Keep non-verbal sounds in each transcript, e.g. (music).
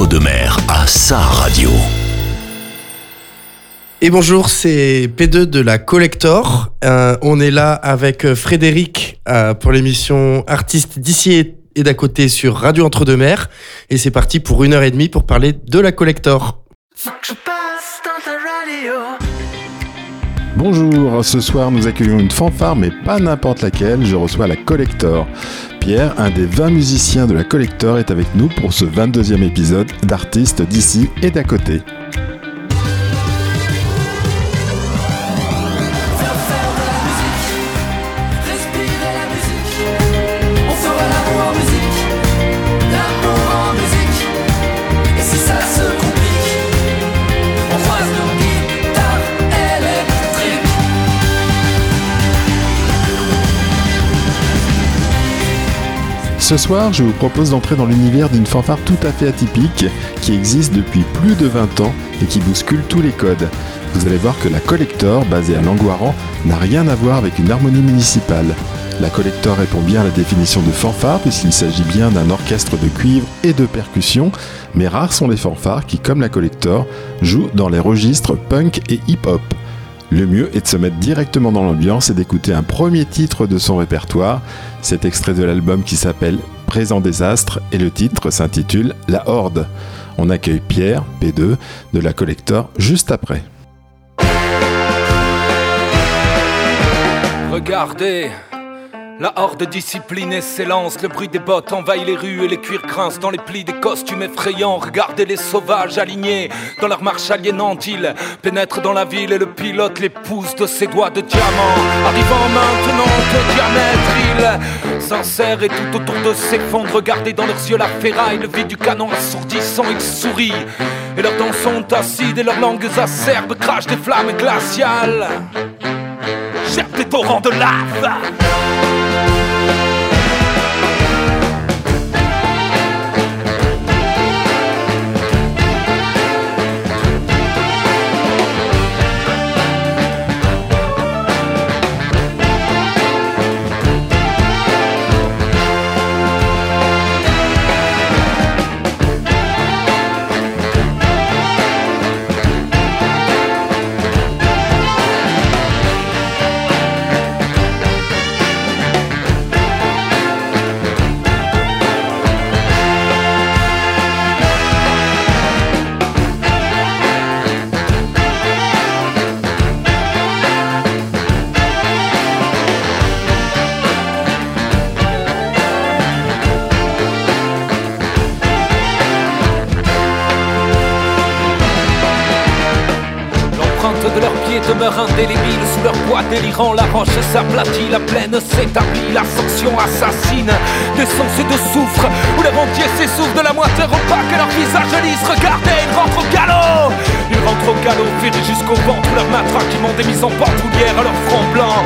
Entre-deux-Mers à sa radio. Et bonjour, c'est P2 de la Collector. Euh, on est là avec euh, Frédéric euh, pour l'émission Artistes d'ici et d'à côté sur Radio Entre-deux-Mers. Et c'est parti pour une heure et demie pour parler de la Collector. Bonjour, ce soir nous accueillons une fanfare mais pas n'importe laquelle, je reçois la Collector. Pierre, un des 20 musiciens de la Collector, est avec nous pour ce 22e épisode d'Artistes d'ici et d'à côté. Ce soir, je vous propose d'entrer dans l'univers d'une fanfare tout à fait atypique qui existe depuis plus de 20 ans et qui bouscule tous les codes. Vous allez voir que la Collector, basée à Langoiran, n'a rien à voir avec une harmonie municipale. La Collector répond bien à la définition de fanfare puisqu'il s'agit bien d'un orchestre de cuivre et de percussion, mais rares sont les fanfares qui, comme la Collector, jouent dans les registres punk et hip-hop. Le mieux est de se mettre directement dans l'ambiance et d'écouter un premier titre de son répertoire. Cet extrait de l'album qui s'appelle Présent désastre et le titre s'intitule La Horde. On accueille Pierre, P2, de la Collector juste après. Regardez la horde disciplinée s'élance, le bruit des bottes envahit les rues et les cuirs grincent dans les plis des costumes effrayants. Regardez les sauvages alignés dans leur marche aliénante, ils pénètrent dans la ville et le pilote les pousse de ses doigts de diamant. Arrivant maintenant de diamètre, il s'insère et tout autour de s'effondre. Regardez dans leurs yeux la ferraille, le vide du canon assourdissant, ils sourient. Et leurs dents sont acides et leurs langues acerbes crachent des flammes glaciales. Torrents de lave. Délirant. La roche s'aplatit, la plaine s'établit, l'ascension assassine d'essence et de soufre. Où les rentiers s'essoufflent de la moitié opaque leur visage lisse. Regardez, ils rentrent au galop Ils rentrent au galop, virés jusqu'au ventre. Leur matraque des mises en bandoulière à leur front blanc.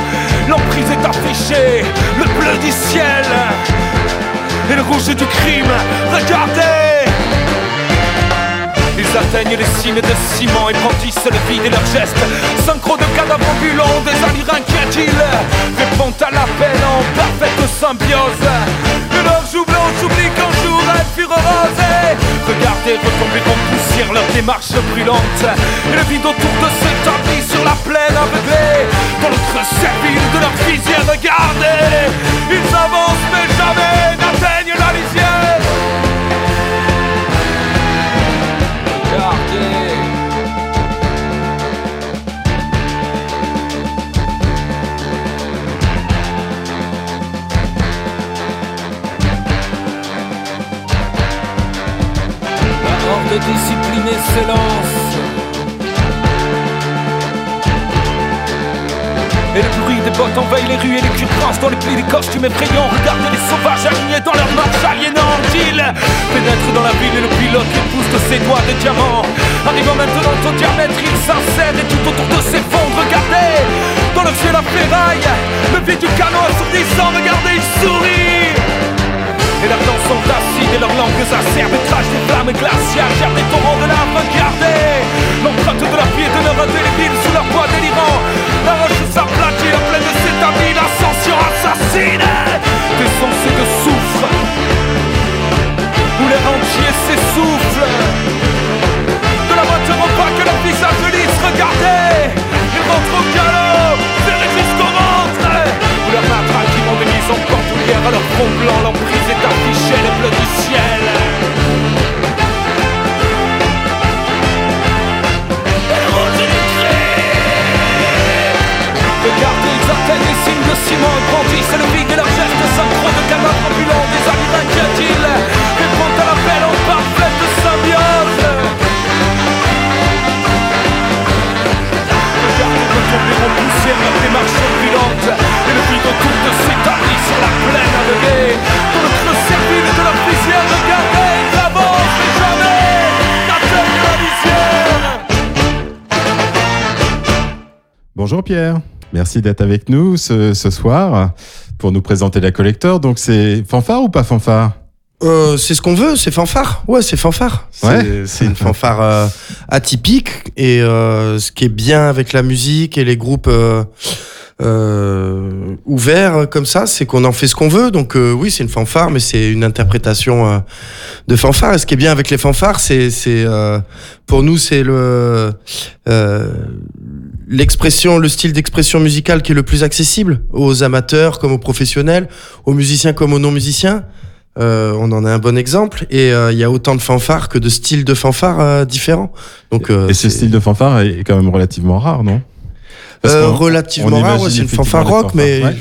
L'emprise est affichée, le bleu du ciel et le rouge du crime. Regardez atteignent les cimes de ciment et brandissent le vide et leurs gestes. Synchro de cadavres ambulants, des allures inquiétiles Répondent à l'appel en parfaite symbiose. Et leurs joues blanches oublient qu'un jour elles furent rosées Regardez retomber en poussière leur démarche brûlante Et le vide autour de ce tapis sur la plaine aveuglée. Dans servile de leur visière, regardez. Ils avancent mais jamais n'atteignent Le discipliné s'élance. Et le bruit des bottes envahit les rues et les culs dans les plis des costumes effrayants. Regardez les sauvages alignés dans leur marche aliénante. Ils pénètrent dans la ville et le pilote les de ses doigts de diamant. Arrivant maintenant au diamètre, il s'insère et tout autour de s'effondre. Regardez dans le ciel la ferraille, le vide du canon assourdissant. Regardez, il sourit. Et leurs dents sont acides et leurs langues acerbes et crachent des flammes glaciales. Gèrent des torrents de lave gardée L'empreinte de leurs pieds de leur indélébile sous leur poids délirant La roche s'aplatit, la plaine de s'établit, l'ascension assassine. Des sens de souffle. Où l'air entier s'essouffle. De la moitié repas que leur visage lisse, regardez Ils rentrent au galop, c'est jusqu'au ventre. Où leur matraque immonde mise en fond blanc, l'emprise est affichée, les bleus du ciel. Regardez, ils atteignent les signes de ciment, brandissent le vide et leur geste synchro de cadavres ambulants, des allures inquiétiles, répondent à l'appel en parfaite symbiose. Regardez retomber en poussière Bonjour Pierre, merci d'être avec nous ce, ce soir pour nous présenter la collector. Donc c'est fanfare ou pas fanfare? Euh, c'est ce qu'on veut, c'est fanfare. Ouais, c'est fanfare. C'est- Ouais. C'est une fanfare euh, atypique. Et euh, ce qui est bien avec la musique et les groupes ouverts comme ça, c'est qu'on en fait ce qu'on veut. Donc oui, c'est une fanfare, mais c'est une interprétation de fanfare. Et ce qui est bien avec les fanfares, c'est, pour nous, c'est le l'expression, le style d'expression musicale qui est le plus accessible aux amateurs comme aux professionnels, aux musiciens comme aux non-musiciens. Euh, on en a un bon exemple et euh, il y a autant de fanfares que de styles de fanfares euh, différents. Donc euh, Et ce style de fanfare est quand même relativement rare, non? Euh, relativement rare, ouais, c'est une fanfare rock, mais ouais.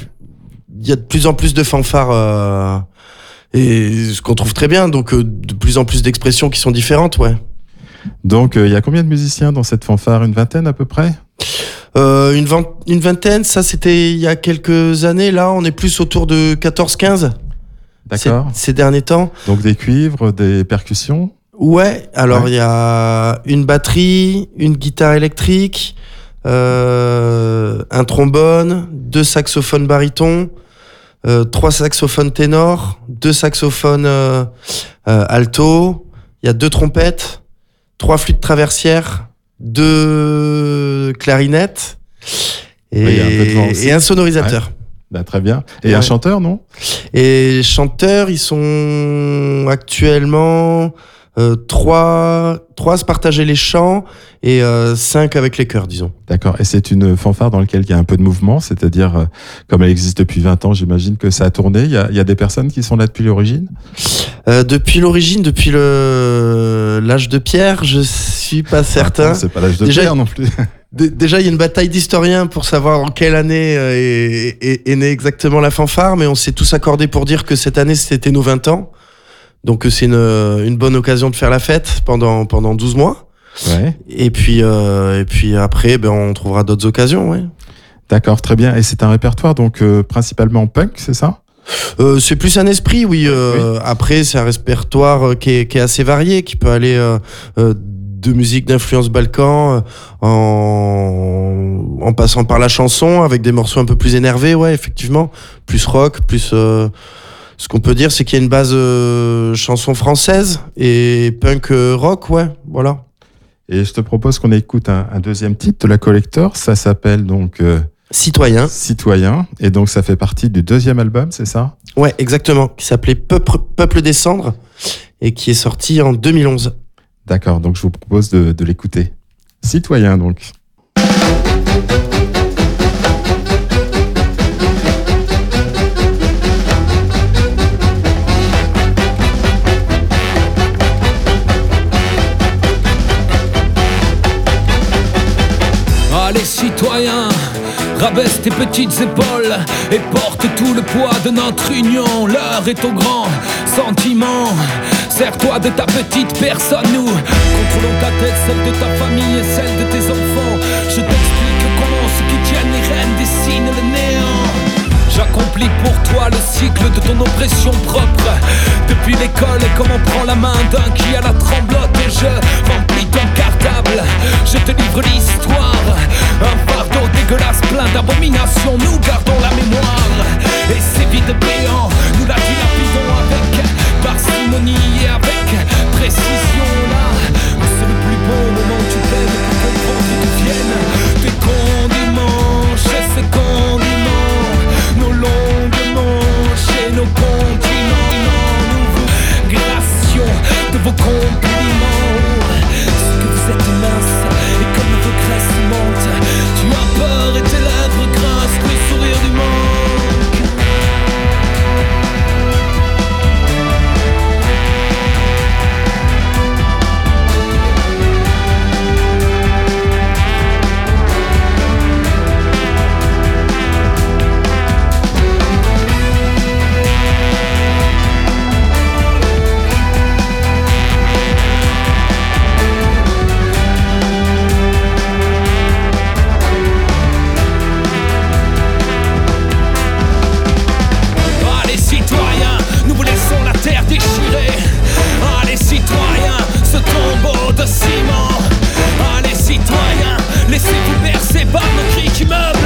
il y a de plus en plus de fanfares euh, et ce qu'on trouve très bien. Donc euh, de plus en plus d'expressions qui sont différentes, ouais. Donc il y a combien de musiciens dans cette fanfare? Une vingtaine à peu près? Euh, une, vingt- une vingtaine, ça c'était il y a quelques années. Là, on est plus autour de 14-15 ces, D'accord. ces derniers temps. Donc des cuivres, des percussions? Ouais, alors Ouais. il y a une batterie, une guitare électrique, euh, un trombone, deux saxophones barytons, euh, trois saxophones ténors, deux saxophones alto, il y a deux trompettes, trois flûtes traversières, deux clarinettes et, Oui, un et sonorisateur. Bah, Très bien. Et Ouais. un chanteur, non? Et chanteurs, ils sont actuellement euh, trois, trois se partager les chants et euh, cinq avec les chœurs, disons. D'accord. Et c'est une fanfare dans laquelle il y a un peu de mouvement, c'est-à-dire, euh, comme elle existe depuis 20 ans, j'imagine que ça a tourné. Il y a, il y a des personnes qui sont là depuis l'origine? Euh, depuis l'origine, depuis le l'âge de pierre, je suis pas certain. Attends, C'est pas l'âge de Déjà, pierre non plus. (laughs) Dé- Déjà, il y a une bataille d'historiens pour savoir en quelle année euh, est, est, est née exactement la fanfare, mais on s'est tous accordés pour dire que cette année, c'était nos 20 ans. Donc, euh, c'est une, une bonne occasion de faire la fête pendant, pendant 12 mois. Ouais. Et puis, euh, et puis après, ben, on trouvera d'autres occasions, ouais. D'accord, très bien. Et c'est un répertoire donc euh, principalement punk, c'est ça? Euh, c'est plus un esprit, oui. euh, Après, c'est un répertoire euh, qui est, qui est assez varié, qui peut aller euh, euh, de musique d'influence balkan euh, en, en passant par la chanson, avec des morceaux un peu plus énervés, ouais, effectivement. Plus rock, plus... euh, ce qu'on peut dire, c'est qu'il y a une base euh, chanson française et punk euh, rock, ouais, voilà. Et je te propose qu'on écoute un, un deuxième titre de la Collector. Ça s'appelle donc euh, Citoyen. Citoyen. Et donc ça fait partie du deuxième album, c'est ça? Ouais, exactement. Qui s'appelait Peuple, Peuple des cendres et qui est sorti en 2011. D'accord, donc je vous propose de, de l'écouter. Citoyen donc. Allez citoyens, rabaisse tes petites épaules et porte tout le poids de notre union. L'heure est au grand sentiment. Sers-toi de ta petite personne, nous contrôlons ta tête, celle de ta famille et celle de tes enfants. Je t'explique comment ceux qui tiennent les rênes dessinent le néant. J'accomplis pour toi le cycle de ton oppression propre Depuis l'école et comme on prend la main d'un qui a la tremblote Et je ton cartable Je te livre l'histoire. Un fardeau dégueulasse plein d'abominations. Nous gardons la mémoire. Et c'est vide béant Nous la dilapidons avec parcimonie et avec précision Laissez-vous bercer par nos cris qui meublent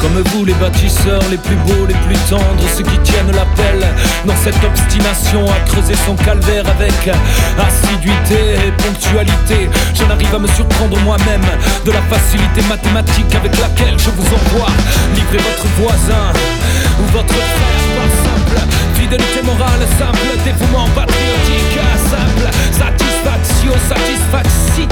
Comme vous les bâtisseurs, les plus beaux, les plus tendres, ceux qui tiennent l'appel dans cette obstination à creuser son calvaire avec assiduité et ponctualité. J'en arrive à me surprendre moi-même de la facilité mathématique avec laquelle je vous envoie livrer votre voisin ou votre frère par simple Fidélité morale simple, dévouement patriotique simple Satisfaction, satisfaction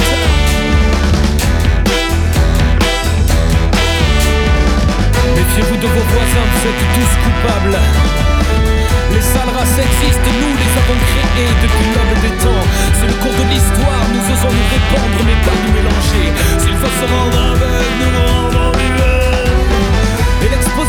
Méfiez-vous de vos voisins, vous êtes tous coupables. Les sales races existent, nous les avons créées depuis l'homme des temps. C'est le cours de l'histoire, nous osons nous répandre mais pas nous mélanger. S'il faut se rendre nous nous rendons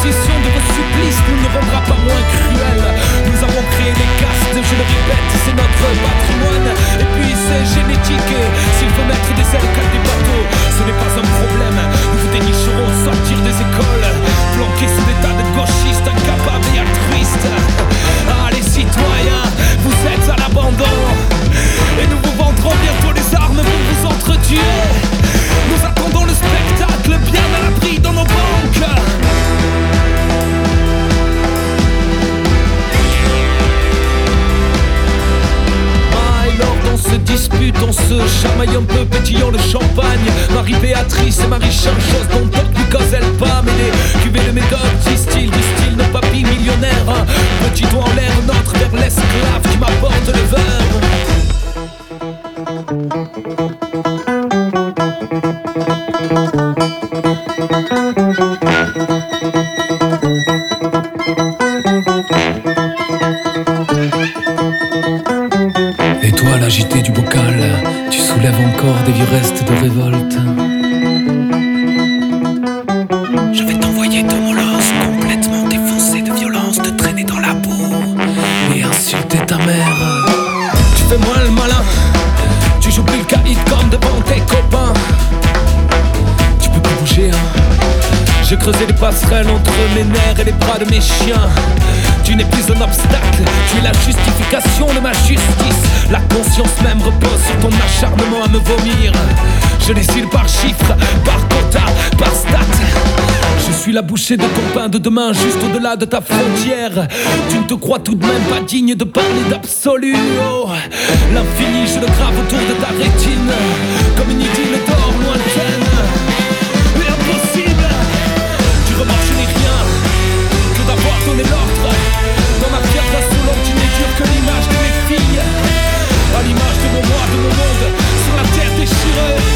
De vos supplices nous ne rendra pas moins cruels. Nous avons créé les castes, je le répète, c'est notre patrimoine. Et puis c'est génétique, s'il faut mettre des ailes des bateaux, ce n'est pas un problème. Dénicherons sortir des écoles planqués sous des de gauchistes incapables et altruistes. Ah, les citoyens, vous êtes à l'abandon. Et nous vous vendrons bientôt les armes pour vous entretuer. Nous attendons le spectacle bien à l'abri dans nos banques. On se dispute, on se chamaille un peu, pétillant le champagne. Marie-Béatrice et Marie-Changeuse dont plus cause elle pas, mais des cuvées de méthode, disent-ils, disent-ils, nos papilles millionnaires. Petit doigt en l'air, notre vers l'esclave qui m'apporte le verre. Mes chiens. Tu n'es plus un obstacle, tu es la justification de ma justice. La conscience même repose sur ton acharnement à me vomir. Je décide par chiffre, par quota, par stat. Je suis la bouchée de ton pain de demain, juste au-delà de ta frontière. Tu ne te crois tout de même pas digne de parler d'absolu. Oh, l'infini, je le grave autour de ta rétine, comme une idylle de mon sur la terre déchirée.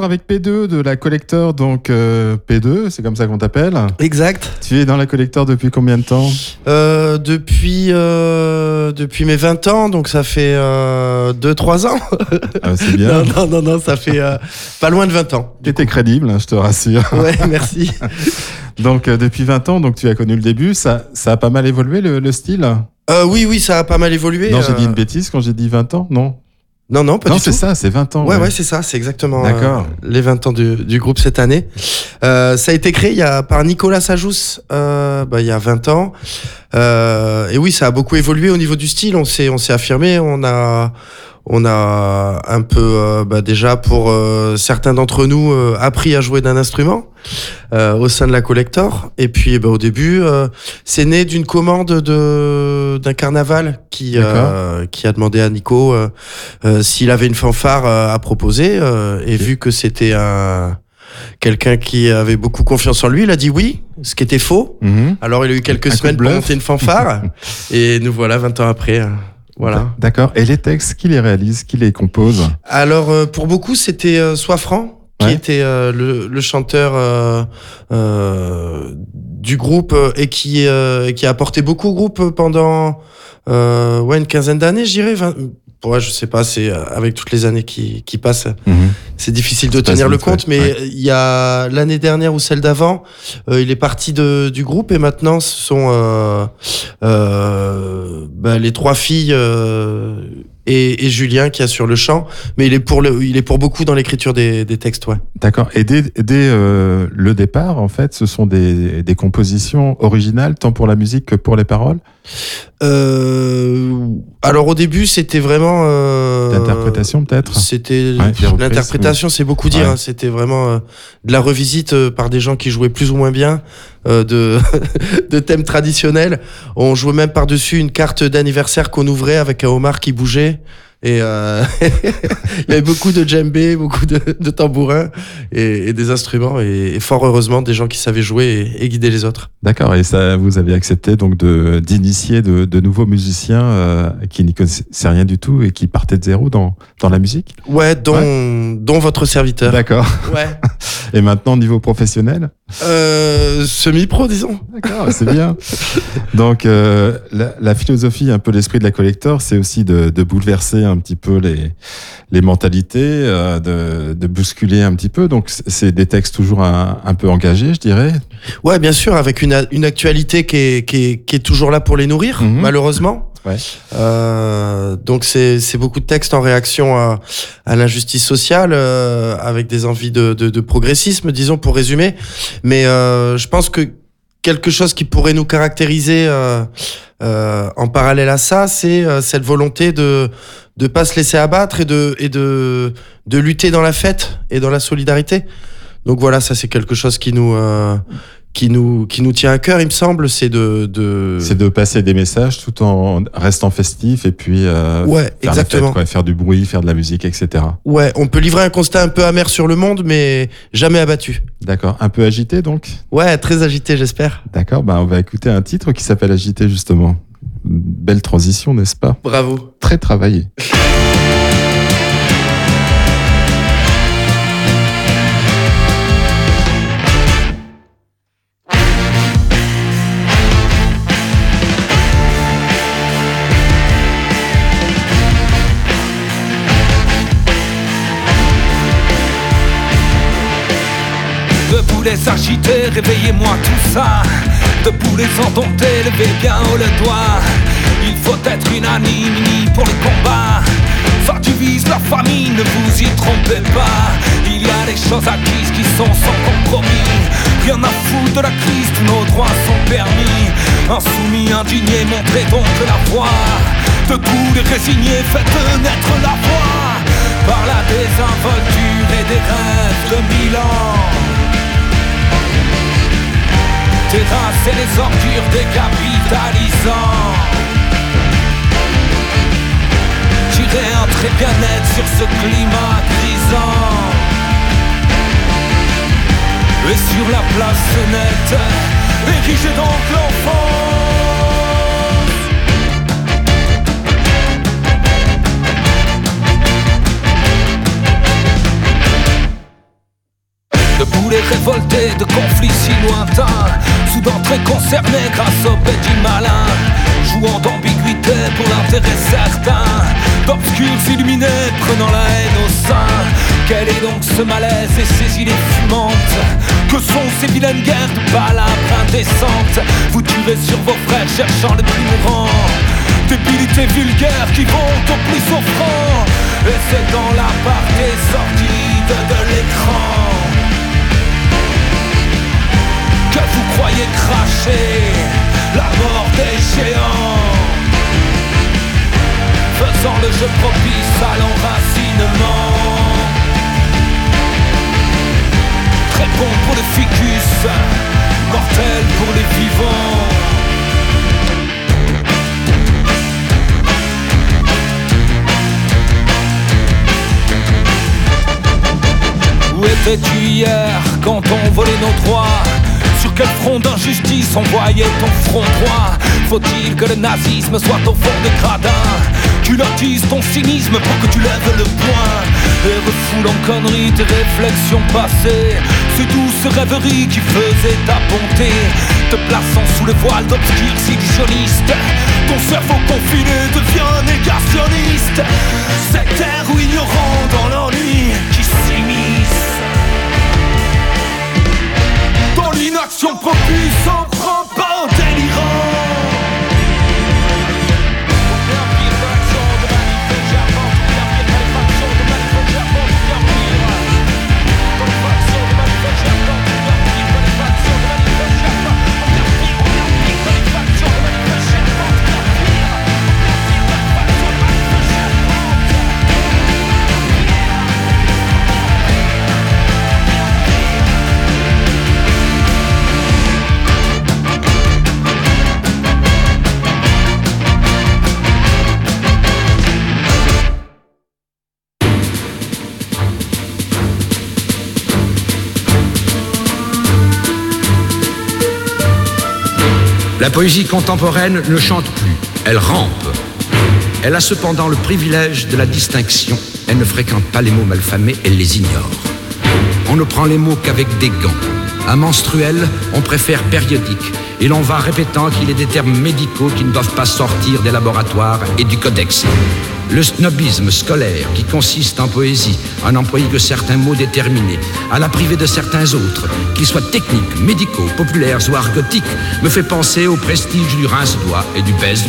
Toujours avec P2 de la collector, donc euh, P2, c'est comme ça qu'on t'appelle. Exact. Tu es dans la collector depuis combien de temps? Euh, depuis, euh, depuis mes 20 ans, donc ça fait 2-3 ans. Ah, C'est bien. (laughs) non, non, non, non, ça fait pas loin de 20 ans. Tu étais crédible, hein, je te rassure. (laughs) Ouais, merci. (laughs) Donc depuis 20 ans, donc tu as connu le début, ça, ça a pas mal évolué le, le style? Oui, oui, ça a pas mal évolué. Non, j'ai dit une bêtise quand j'ai dit 20 ans, non? Non, non, pas Non, c'est ça, c'est 20 ans. Ouais, ouais, c'est ça, c'est exactement D'accord. euh, les 20 ans du, du groupe cette année. Euh, ça a été créé il y a, par Nicolas Sajous euh, bah, il y a 20 ans. Euh, et oui, ça a beaucoup évolué au niveau du style. On s'est, on s'est affirmé. On a, on a un peu euh, bah, déjà pour euh, certains d'entre nous euh, appris à jouer d'un instrument euh, au sein de la collector. Et puis bah, au début, euh, c'est né d'une commande de d'un carnaval qui euh, qui a demandé à Nico s'il avait une fanfare à proposer. euh, et vu que c'était un quelqu'un qui avait beaucoup confiance en lui, il a dit oui, ce qui était faux. Mhm. Alors il a eu quelques Un semaines pour monter une fanfare. (laughs) et nous voilà 20 ans après. Voilà. D'accord. Et les textes, qui les réalise, qui les compose Alors euh, pour beaucoup c'était euh, Soifran qui Ouais. était euh, le, le chanteur euh, euh, du groupe et qui euh, qui a apporté beaucoup au groupe pendant euh, ouais une quinzaine d'années je 20 Ouais, je sais pas, c'est euh, avec toutes les années qui, qui passent, c'est difficile de tenir le ouais. compte, mais Ouais. il y a l'année dernière ou celle d'avant, euh, il est parti de, du groupe et maintenant ce sont euh, euh, bah, les trois filles euh, et, et Julien qui assure le chant, mais il est pour le, il est pour beaucoup dans l'écriture des, des textes, ouais. D'accord. Et dès, dès euh, le départ, en fait, ce sont des, des compositions originales, tant pour la musique que pour les paroles? Euh, alors au début c'était vraiment euh, D'interprétation, peut-être? C'était Ouais, l'interprétation, c'est beaucoup dire. Ouais. hein. C'était vraiment de la revisite par des gens qui jouaient plus ou moins bien euh, de (laughs) de thèmes traditionnels. On jouait même par dessus une carte d'anniversaire qu'on ouvrait avec un homard qui bougeait. Et euh, (laughs) il y avait beaucoup de djembé, beaucoup de, de tambourins et, et des instruments et, et fort heureusement des gens qui savaient jouer et, et guider les autres. D'accord. Et ça, vous avez accepté donc de d'initier de, de nouveaux musiciens euh, qui n'y connaissaient rien du tout et qui partaient de zéro dans dans la musique? Ouais, dont dont votre serviteur. D'accord. Ouais. (laughs) Et maintenant, au niveau professionnel? Euh, semi-pro disons. D'accord, c'est bien. Donc, euh, la, la philosophie, un peu l'esprit de la collector, c'est aussi de, de bouleverser un petit peu les, les mentalités, euh, de, de bousculer un petit peu. Donc, c'est- des textes toujours un, un peu engagés, je dirais. Ouais, bien sûr, avec une, une actualité qui est, qui, est, qui est toujours là pour les nourrir, Mhm. malheureusement. Ouais. Euh, donc c'est beaucoup de textes en réaction à, à l'injustice sociale, euh, avec des envies de, de, de progressisme, disons pour résumer. Mais euh, je pense que quelque chose qui pourrait nous caractériser euh, euh, en parallèle à ça, c'est euh, cette volonté de de pas se laisser abattre et de et de de lutter dans la fête et dans la solidarité. Donc voilà, ça c'est quelque chose qui nous euh, qui nous qui nous tient à cœur, il me semble, c'est de de C'est de passer des messages tout en restant festif et puis euh, ouais faire exactement. fête, quoi, faire du bruit, faire de la musique, etc. Ouais, on peut livrer un constat un peu amer sur le monde, mais jamais abattu. D'accord. Un peu agité donc? Ouais, très agité, j'espère. D'accord, bah on va écouter un titre qui s'appelle Agité justement. Belle transition, n'est-ce pas? Bravo. Très travaillé. (laughs) les réveillez-moi tout ça. Debout les endomptés, levez bien haut le doigt. Il faut être unanime pour le combat Ça divise la famille, ne vous y trompez pas. Il y a des choses acquises qui sont sans compromis. Rien à foutre de la crise, tous nos droits sont permis. Insoumis, indignés, montrez donc la voie. Debout les résignés, faites naître la voix. Par la désinvolture et des rêves de mille terrasser les ordures des capitalisants. Tirer un trait bien net sur ce climat grisant. Et sur la place nette, érigez donc l'enfant. Les révoltés de conflits si lointains. Soudain très concernés grâce au petit malin. Jouant d'ambiguïté pour l'intérêt certain. D'obscurs illuminés prenant la haine au sein. Quel est donc ce malaise et ces idées fumantes Que sont ces vilaines guerres de palabres indécentes Vous tuez sur vos frères cherchant les plus mourants Débilité vulgaire qui vont au plus offrant. Et c'est dans la part des sordides de l'écran vous croyez cracher la mort des géants. Faisant le jeu propice à l'enracinement. Très bon pour le ficus, mortel pour les vivants. Où étais-tu hier quand on volait nos droits sur quel front d'injustice on voyait ton front droit? Faut-il que le nazisme soit au fond des gradins? Tu lottises ton cynisme pour que tu lèves le poing. Et refoule en conneries tes réflexions passées. Ces douces rêveries qui faisaient ta bonté. Te plaçant sous le voile d'obscurs illusionnistes. Ton cerveau confiné devient négationniste Sectaire ou ignorant dans l'ennui dans l'inaction propice, on prend pas au délirant. La poésie contemporaine ne chante plus, elle rampe. Elle a cependant le privilège de la distinction. Elle ne fréquente pas les mots malfamés, elle les ignore. On ne prend les mots qu'avec des gants. À menstruel, on préfère périodique. Et l'on va répétant qu'il est des termes médicaux qui ne doivent pas sortir des laboratoires et du codex. Le snobisme scolaire, qui consiste en poésie à n'employer que certains mots déterminés, à la priver de certains autres, qu'ils soient techniques, médicaux, populaires ou argotiques, me fait penser au prestige du rince-doigt et du baise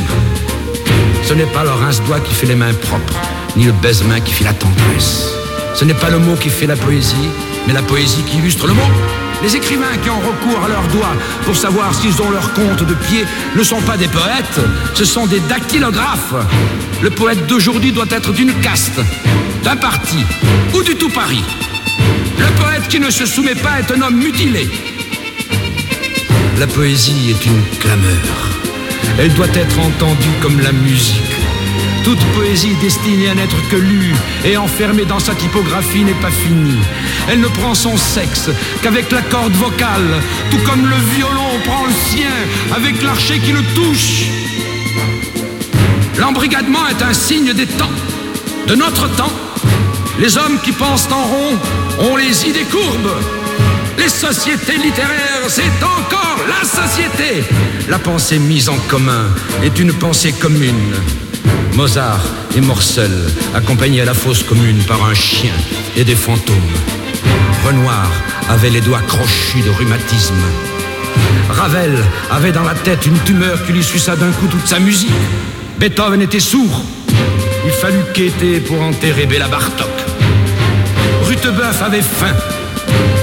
Ce n'est pas le rince-doigt qui fait les mains propres, ni le baise-main qui fait la tendresse. Ce n'est pas le mot qui fait la poésie, mais la poésie qui illustre le mot. Les écrivains qui ont recours à leurs doigts pour savoir s'ils ont leur compte de pied ne sont pas des poètes, ce sont des dactylographes. Le poète d'aujourd'hui doit être d'une caste, d'un parti ou du tout Paris. Le poète qui ne se soumet pas est un homme mutilé. La poésie est une clameur. Elle doit être entendue comme la musique. Toute poésie destinée à n'être que lue et enfermée dans sa typographie n'est pas finie. Elle ne prend son sexe qu'avec la corde vocale, tout comme le violon prend le sien avec l'archet qui le touche. L'embrigadement est un signe des temps, de notre temps. Les hommes qui pensent en rond ont les idées courbes. Les sociétés littéraires, c'est encore la société. La pensée mise en commun est une pensée commune. Mozart et Morcel, accompagnés à la fosse commune par un chien et des fantômes. Renoir avait les doigts crochus de rhumatisme. Ravel avait dans la tête une tumeur qui lui suça d'un coup toute sa musique. Beethoven était sourd. Il fallut quêter pour enterrer Béla Bartok. Rutebeuf avait faim.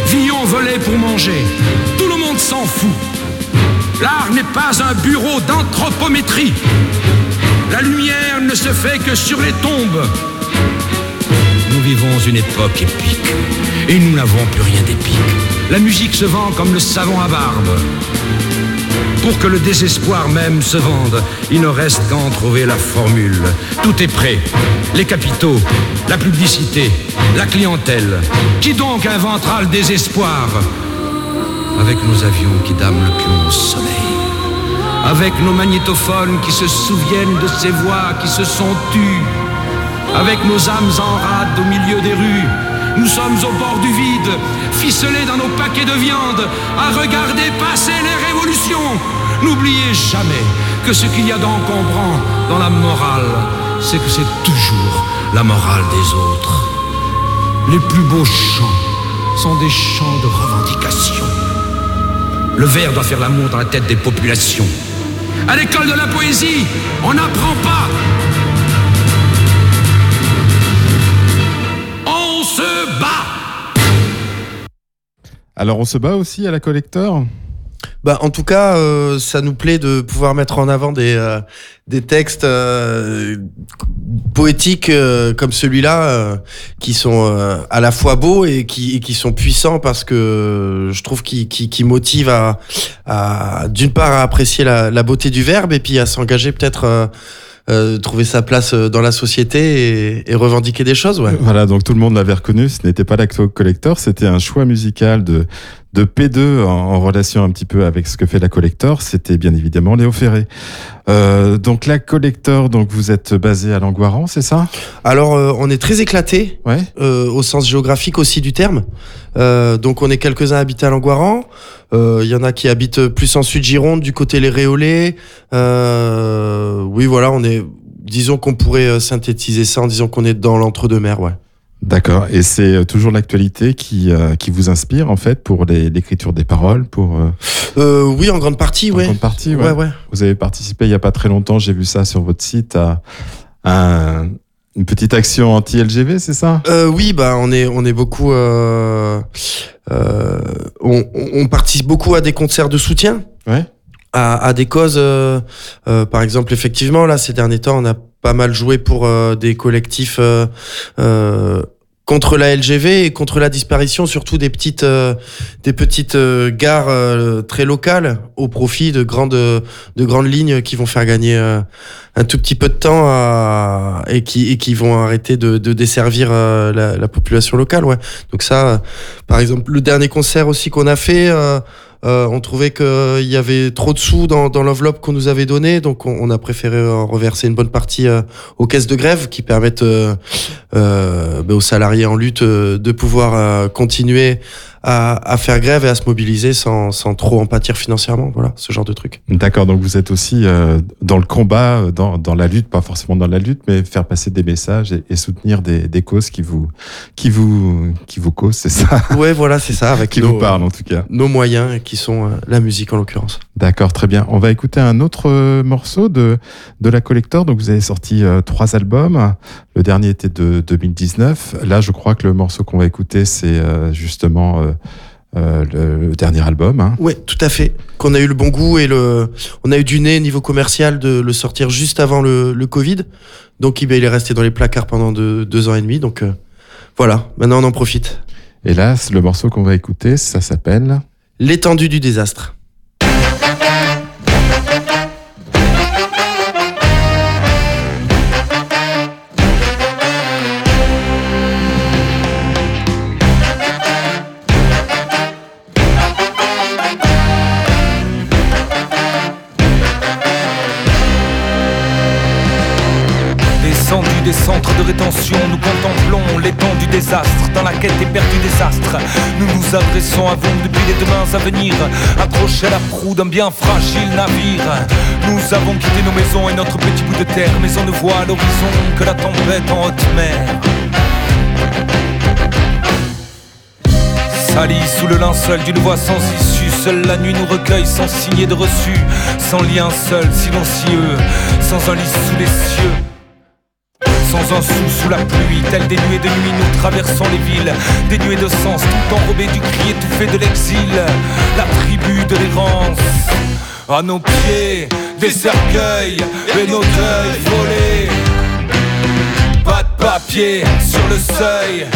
Villon volait pour manger. Tout le monde s'en fout. L'art n'est pas un bureau d'anthropométrie. La lumière ne se fait que sur les tombes. Nous vivons une époque épique et nous n'avons plus rien d'épique. La musique se vend comme le savon à barbe. Pour que le désespoir même se vende, il ne reste qu'à en trouver la formule. Tout est prêt. Les capitaux, la publicité, la clientèle. Qui donc inventera le désespoir? Avec nos avions qui dament le plomb au soleil. Avec nos magnétophones qui se souviennent de ces voix qui se sont tues. Avec nos âmes en rade au milieu des rues. Nous sommes au bord du vide, ficelés dans nos paquets de viande, à regarder passer les révolutions. N'oubliez jamais que ce qu'il y a d'encombrant dans la morale, c'est que c'est toujours la morale des autres. Les plus beaux chants sont des chants de revendication. Le verre doit faire l'amour dans la tête des populations. À l'école de la poésie, on n'apprend pas. On se bat. Alors on se bat aussi à la collector? Bah, en tout cas, euh, ça nous plaît de pouvoir mettre en avant des, euh, des textes euh, poétiques euh, comme celui-là, euh, qui sont euh, à la fois beaux et qui, et qui sont puissants parce que je trouve qu'ils qui, qui motivent à, à d'une part à apprécier la, la beauté du verbe et puis à s'engager peut-être euh, trouver sa place dans la société et, et revendiquer des choses. Ouais. Voilà, donc tout le monde l'avait reconnu, ce n'était pas l'Acto Collector, c'était un choix musical de, de P2 en, en relation un petit peu avec ce que fait la Collector, c'était bien évidemment Léo Ferré. Euh, donc la Collector, donc vous êtes basé à Langoiran, c'est ça? Alors, euh, on est très éclaté. Ouais. euh, au sens géographique aussi du terme. Donc on est quelques-uns habités à Langoiran. Il y en a qui habitent plus en sud Gironde, du côté les Réolais. Oui, voilà, on est. Disons qu'on pourrait synthétiser ça en disant qu'on est dans l'entre-deux-mers, ouais. D'accord, et c'est euh, toujours l'actualité qui, euh, qui vous inspire en fait pour l'écriture des paroles, pour euh, Euh, oui, en grande partie, en ouais. grande partie. ouais, ouais. Vous avez participé il y a pas très longtemps, j'ai vu ça sur votre site, à, à un- une petite action anti-LGV, c'est ça? Euh, oui, bah on est on est beaucoup. Euh, euh, on, on- on participe beaucoup à des concerts de soutien. Ouais. à, à des causes. euh, euh, par exemple, effectivement, là, ces derniers temps, on a pas mal joué pour euh, des collectifs euh, euh, contre la LGV et contre la disparition, surtout des petites, euh, des petites euh, gares très locales, au profit de grandes, de grandes lignes qui vont faire gagner un tout petit peu de temps à- et qui et qui vont arrêter de, de desservir la, la population locale. Ouais. Donc ça, par exemple, le dernier concert aussi qu'on a fait. Euh, on trouvait qu'il y avait trop de sous dans, l'enveloppe qu'on nous avait donnée, donc on, a préféré euh, reverser une bonne partie euh, aux caisses de grève qui permettent euh, ben, aux salariés en lutte de pouvoir continuer à, à faire grève et à se mobiliser sans, sans trop en pâtir financièrement. Voilà, ce genre de truc. D'accord, donc vous êtes aussi euh, dans le combat, euh, dans, dans la lutte, pas forcément dans la lutte, mais faire passer des messages et, et soutenir des, des causes qui vous, qui vous, qui vous causent, c'est ça? Ouais, voilà, c'est ça, avec Qui nos, vous parlent en tout cas. nos moyens qui sont euh, la musique en l'occurrence. D'accord, très bien. On va écouter un autre euh, morceau de, de la Collector. Donc, vous avez sorti euh, trois albums. Le dernier était de 2019. Là, je crois que le morceau qu'on va écouter, c'est euh, justement le, le, dernier album. Hein. Oui, tout à fait. Qu'on a eu le bon goût et le, on a eu du nez niveau commercial de le sortir juste avant le, le Covid. Donc, il est resté dans les placards pendant deux, deux ans et demi. Donc, voilà. Maintenant, on en profite. Et là, le morceau qu'on va écouter, ça s'appelle L'étendue du désastre. Des centres de rétention, nous contemplons l'étendue du désastre dans la quête éperdue des astres. Nous nous adressons à vous depuis les demains à venir, accrochés à la proue d'un bien fragile navire. Nous avons quitté nos maisons et notre petit bout de terre, mais on ne voit à l'horizon que la tempête en haute mer. Sali sous le linceul d'une voix sans issue, seule la nuit nous recueille sans signer de reçu, sans lien seul, silencieux, sans un lit sous les cieux. Sans un sou sous la pluie, tel des nuées de nuit, nous traversons les villes, dénués de sens, tout enrobés du cri étouffé de l'exil, la tribu de l'errance. À nos pieds, des cercueils et nos deuils volés. Pas de papier sur le seuil,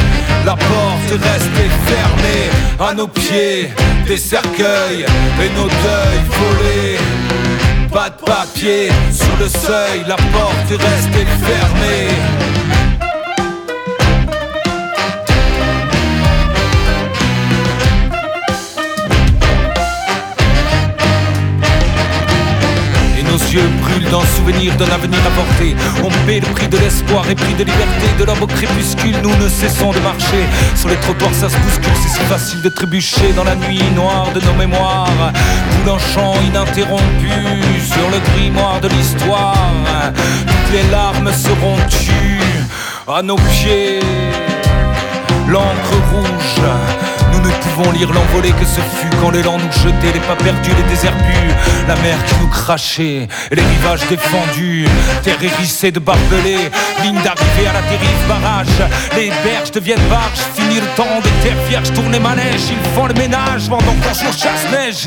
la porte reste fermée. À nos pieds, des cercueils et nos deuils volés pas de papier sur le seuil, la porte est restée fermée. Yeux brûlent d'un souvenir d'un avenir apporté. On paie le prix de l'espoir et prix de liberté. De l'aube au crépuscule, nous ne cessons de marcher. Sur les trottoirs, ça se bouscule, c'est si facile de trébucher dans la nuit noire de nos mémoires. Tout un chant ininterrompu sur le grimoire de l'histoire. Toutes les larmes seront tues à nos pieds. L'encre rouge nous ne pouvons lire l'envolée que ce fut quand l'élan nous jetait, les pas perdus, les déserts la mer qui nous crachait, les rivages défendus, terre hérissée de barbelés, ligne d'arrivée à la dérive, barrage, les berges deviennent barges, fini le temps des terres vierges, tourner manège, ils font le ménage, vendant qu'on jour chasse-neige.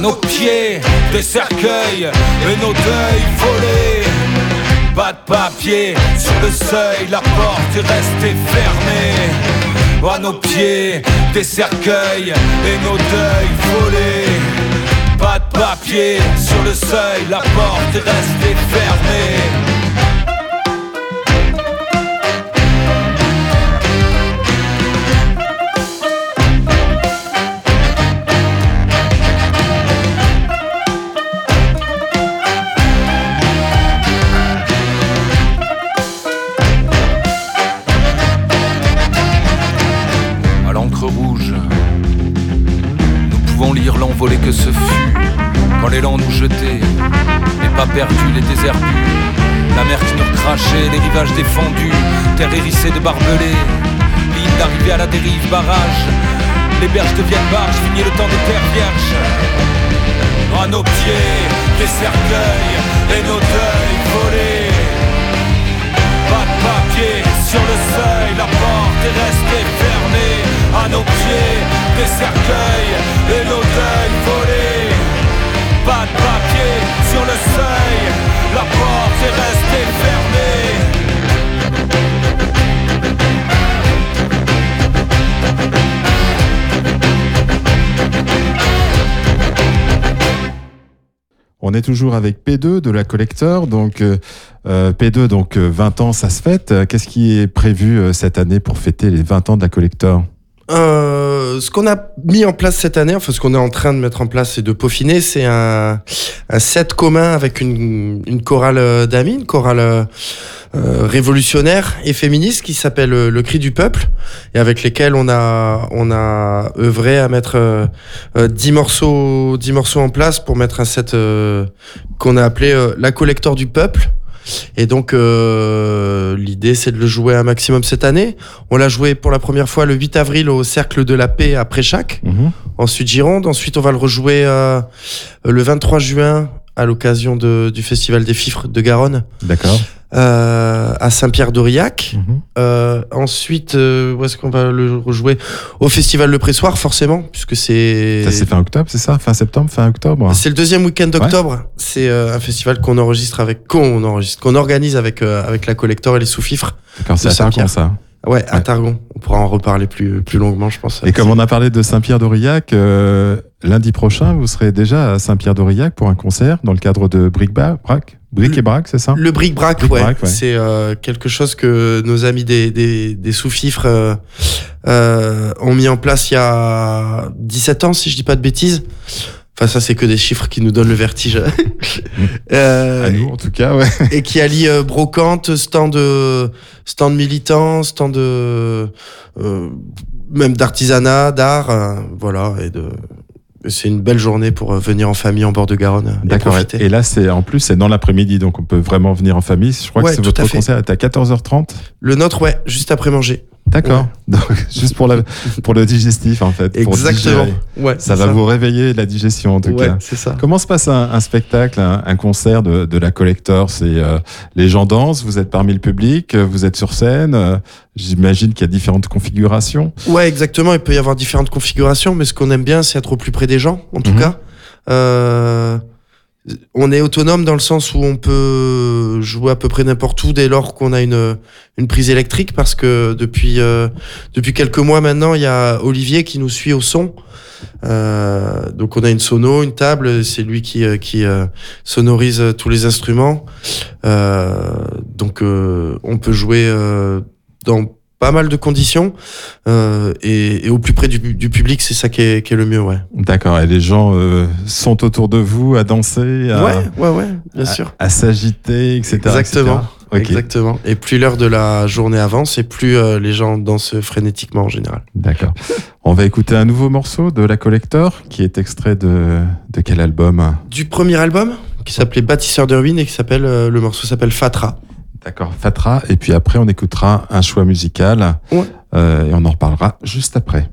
Nos pieds, des cercueils et nos deuils volés. Pas de papier sur le seuil, la porte est restée fermée. À nos pieds, des cercueils et nos deuils volés. Pas de papier sur le seuil, la porte est restée fermée. Que ce fut Quand l'élan nous jetait Les pas perdus, les déserts La mer qui nous crachait, les rivages défendus Terre hérissée de barbelés Ligne d'arrivée à la dérive, barrage Les berges deviennent barges, fini le temps des terres vierges. À nos pieds, des cercueils Et nos deuils volés. Pas de papier sur le seuil La porte est restée fermée À nos pieds, des cercueils et nos deuils volés. Pas de papier sur le seuil, la porte est restée fermée. On est toujours avec P2 de la collecteur, donc euh, euh P2, donc 20 euh, ans, ça se fête. Qu'est-ce qui est prévu cette année pour fêter les 20 ans de la collector? Euh, ce qu'on a mis en place cette année, enfin ce qu'on est en train de mettre en place et de peaufiner, c'est un, un, set commun avec une, une chorale euh, d'amis, une chorale euh, révolutionnaire et féministe qui s'appelle euh, Le Cri du Peuple et avec lesquels on a on a œuvré à mettre dix morceaux dix morceaux en place pour mettre un set qu'on a appelé la collector du peuple Et donc, euh, l'idée, c'est de le jouer un maximum cette année. On l'a joué pour la première fois le 8 avril au Cercle de la Paix à Préchac, Mhm. ensuite Gironde. Ensuite, on va le rejouer euh, le 23 juin à l'occasion du Festival des Fifres de Garonne D'accord. Euh, à Saint-Pierre-d'Aurillac. Mhm. Euh, ensuite, euh, où est-ce qu'on va le rejouer Au Festival Le Pressoir, forcément, puisque c'est... Ça s'est fait en octobre, c'est ça Fin septembre, fin octobre C'est le deuxième week-end d'octobre. C'est euh, un festival qu'on enregistre avec, qu'on enregistre, qu'on organise avec euh, avec la Collector et les sous-fifres. D'accord, c'est à Targon, ça. Ouais, à. Targon. On pourra en reparler plus plus longuement, je pense. Et comme on a parlé de Saint-Pierre-d'Aurillac, euh, lundi prochain, vous serez déjà à Saint-Pierre-d'Aurillac pour un concert dans le cadre de Brac Brick et Brac, c'est ça? Le bric-brac, ouais, Bric-brac, ouais. c'est euh, quelque chose que nos amis des, des, des sous-fifres euh, euh, ont mis en place il y a 17 ans, si je dis pas de bêtises. Enfin, ça, c'est que des chiffres qui nous donnent le vertige. (laughs) Euh, À nous, en tout cas, ouais. et qui allie euh, brocante, stand de stand militants, stand de euh, même d'artisanat, d'art, voilà. Et de c'est une belle journée pour euh, venir en famille en bord de Garonne. et D'accord. Et là, c'est en plus, c'est dans l'après-midi, donc on peut vraiment venir en famille. Je crois Ouais, que c'est votre à concert est à 14h30. Le nôtre, ouais, juste après manger. D'accord. Donc, (laughs) juste pour, la, pour le digestif, en fait. Exactement. Ouais, Ça va vous réveiller la digestion, en tout Ouais, cas. c'est ça. Comment se passe un, un spectacle, un, un concert de, de la Collector? C'est euh, les gens dansent, vous êtes parmi le public, euh, vous êtes sur scène. euh, J'imagine qu'il y a différentes configurations. Ouais, exactement. Il peut y avoir différentes configurations, mais ce qu'on aime bien, c'est être au plus près des gens, en tout Mhm. cas. Euh, on est autonome dans le sens où on peut jouer à peu près n'importe où dès lors qu'on a une, une prise électrique, parce que depuis, euh, depuis quelques mois maintenant, il y a Olivier qui nous suit au son. Euh, donc on a une sono, une table, c'est lui qui, euh, qui euh, sonorise tous les instruments. Euh, donc euh, on peut jouer dans pas mal de conditions euh, et, et au plus près du, du public, c'est ça qui est, qui est le mieux, ouais. D'accord. Et les gens euh, sont autour de vous à danser, à, ouais, ouais, ouais, bien sûr. à s'agiter, etc. Exactement. etc. Exactement. Et plus l'heure de la journée avance, et plus euh, les gens dansent frénétiquement en général. D'accord. On va écouter un nouveau morceau de la Collector qui est extrait de, de quel album? Du premier album, qui s'appelait Bâtisseur de ruines et qui s'appelle, le morceau s'appelle Fatra. D'accord, Fatra. Et puis après, on écoutera un choix musical. Ouais. Euh, et on en reparlera juste après.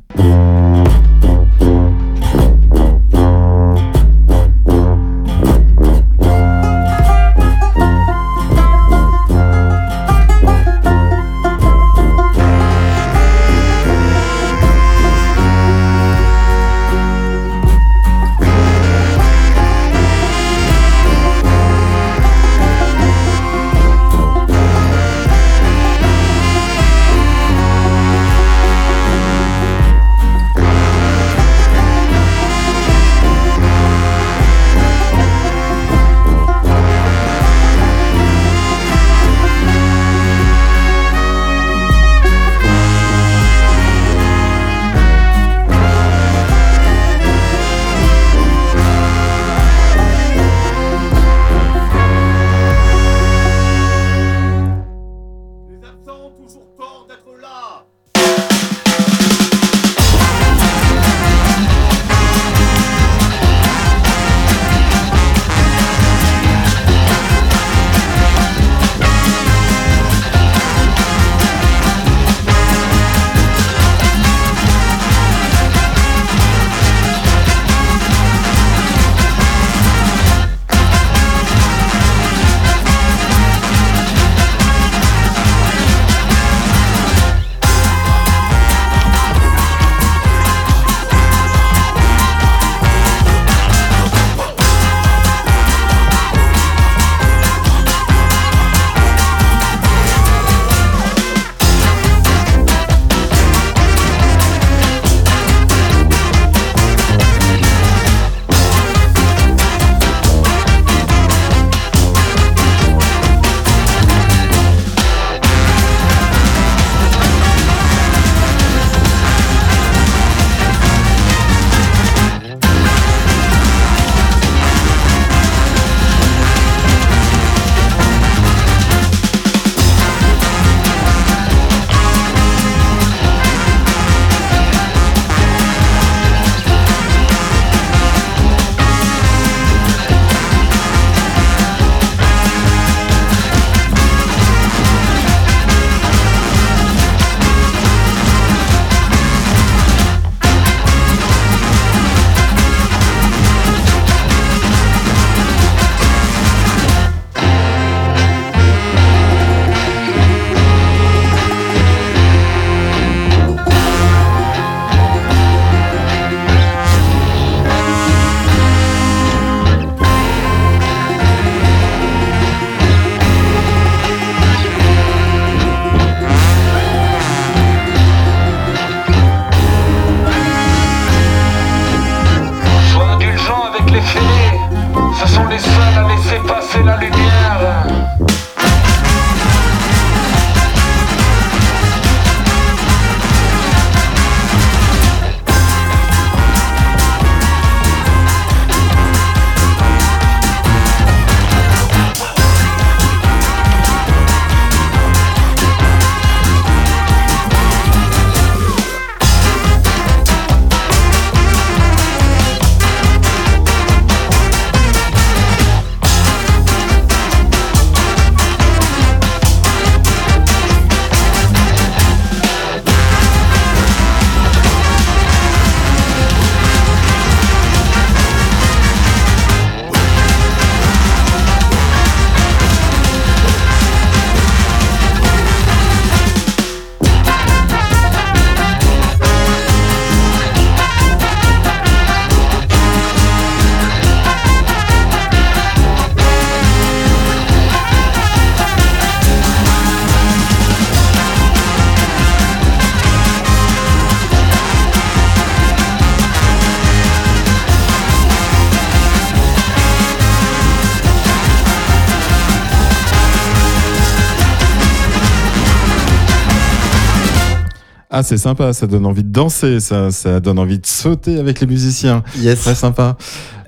C'est sympa, ça donne envie de danser, ça, ça donne envie de sauter avec les musiciens. Yes. Très sympa.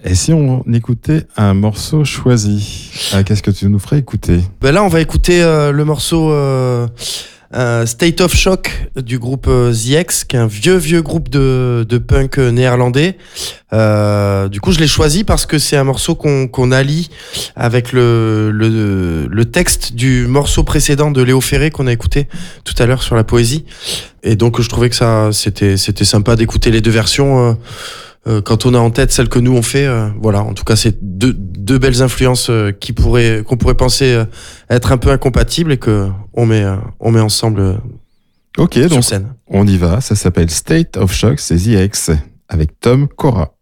Et si on écoutait un morceau choisi, ah, qu'est-ce que tu nous ferais écouter? Ben là, on va écouter euh, le morceau euh, euh, State of Shock du groupe euh, The X, qui est un vieux, vieux groupe de, de punk euh, néerlandais. Euh, du coup, je l'ai choisi parce que c'est un morceau qu'on allie avec le, le, le texte du morceau précédent de Léo Ferré qu'on a écouté tout à l'heure sur la poésie. Et donc, je trouvais que ça, c'était, sympa d'écouter les deux versions. euh, quand on a en tête celle que nous on fait, euh, voilà. En tout cas, c'est deux, deux belles influences euh, qui pourraient, qu'on pourrait penser euh, être un peu incompatibles et que on met, euh, on met ensemble euh, Ok, sur donc scène. on y va. Ça s'appelle State of Shock, c'est The X, avec Tom Cora.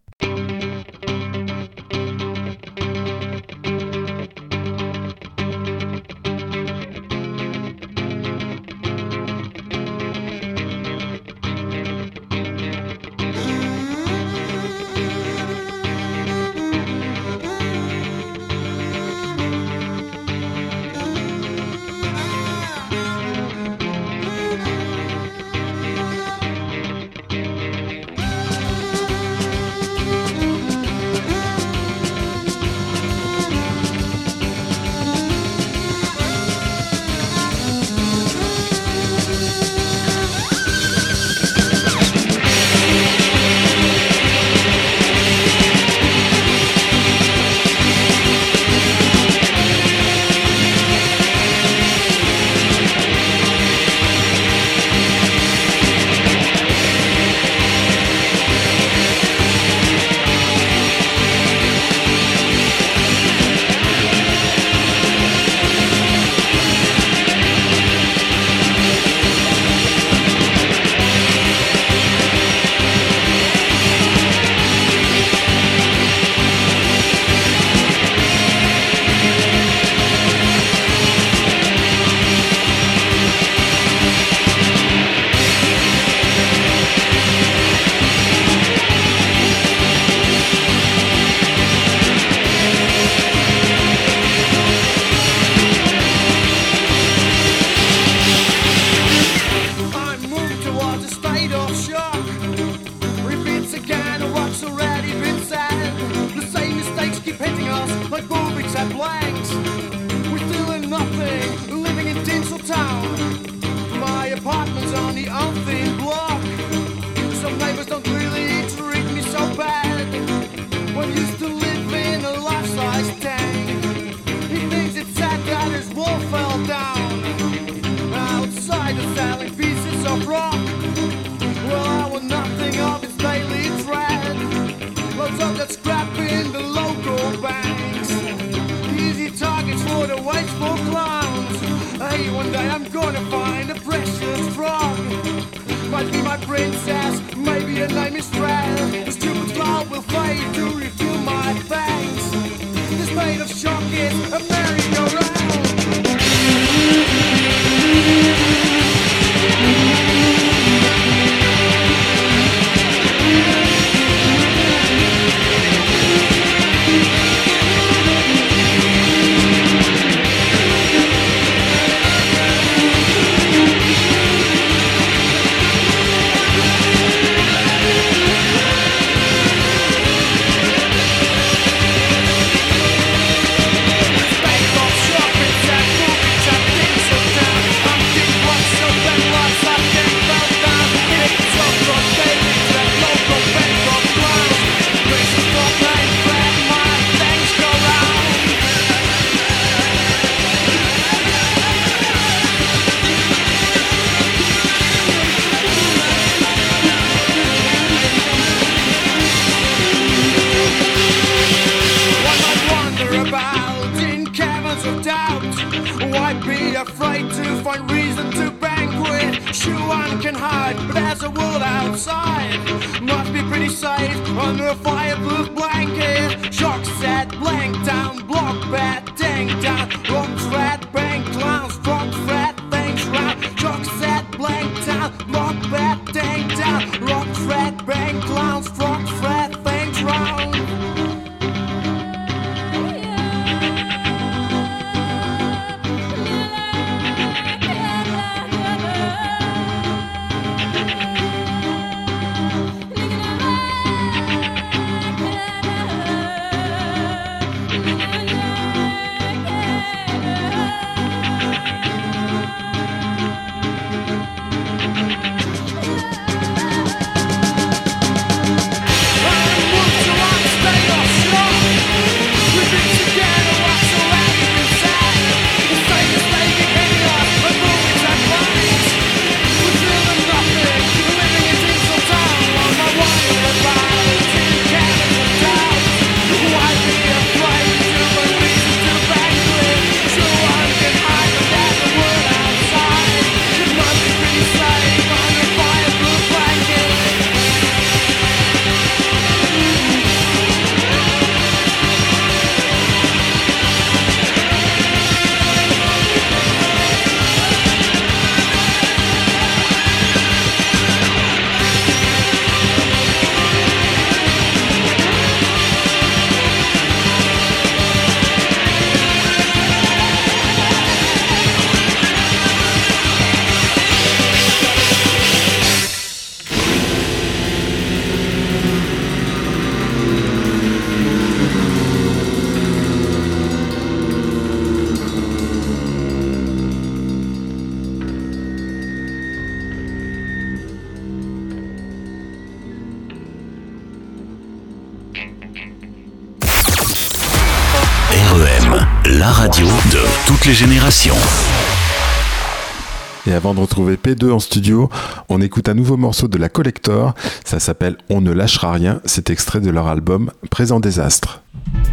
Avant de retrouver P2 en studio, on écoute un nouveau morceau de la Collector. Ça s'appelle On ne lâchera rien. C'est extrait de leur album Présent désastre.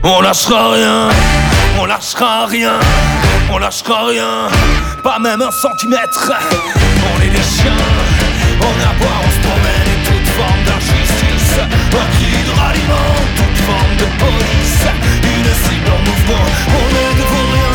On lâchera rien, on lâchera rien, on lâchera rien, pas même un centimètre. On est des chiens, on aboie, on se promène et toute forme d'injustice. Un cri de ralliement, toute forme de police, une cible en mouvement. On ne devant rien,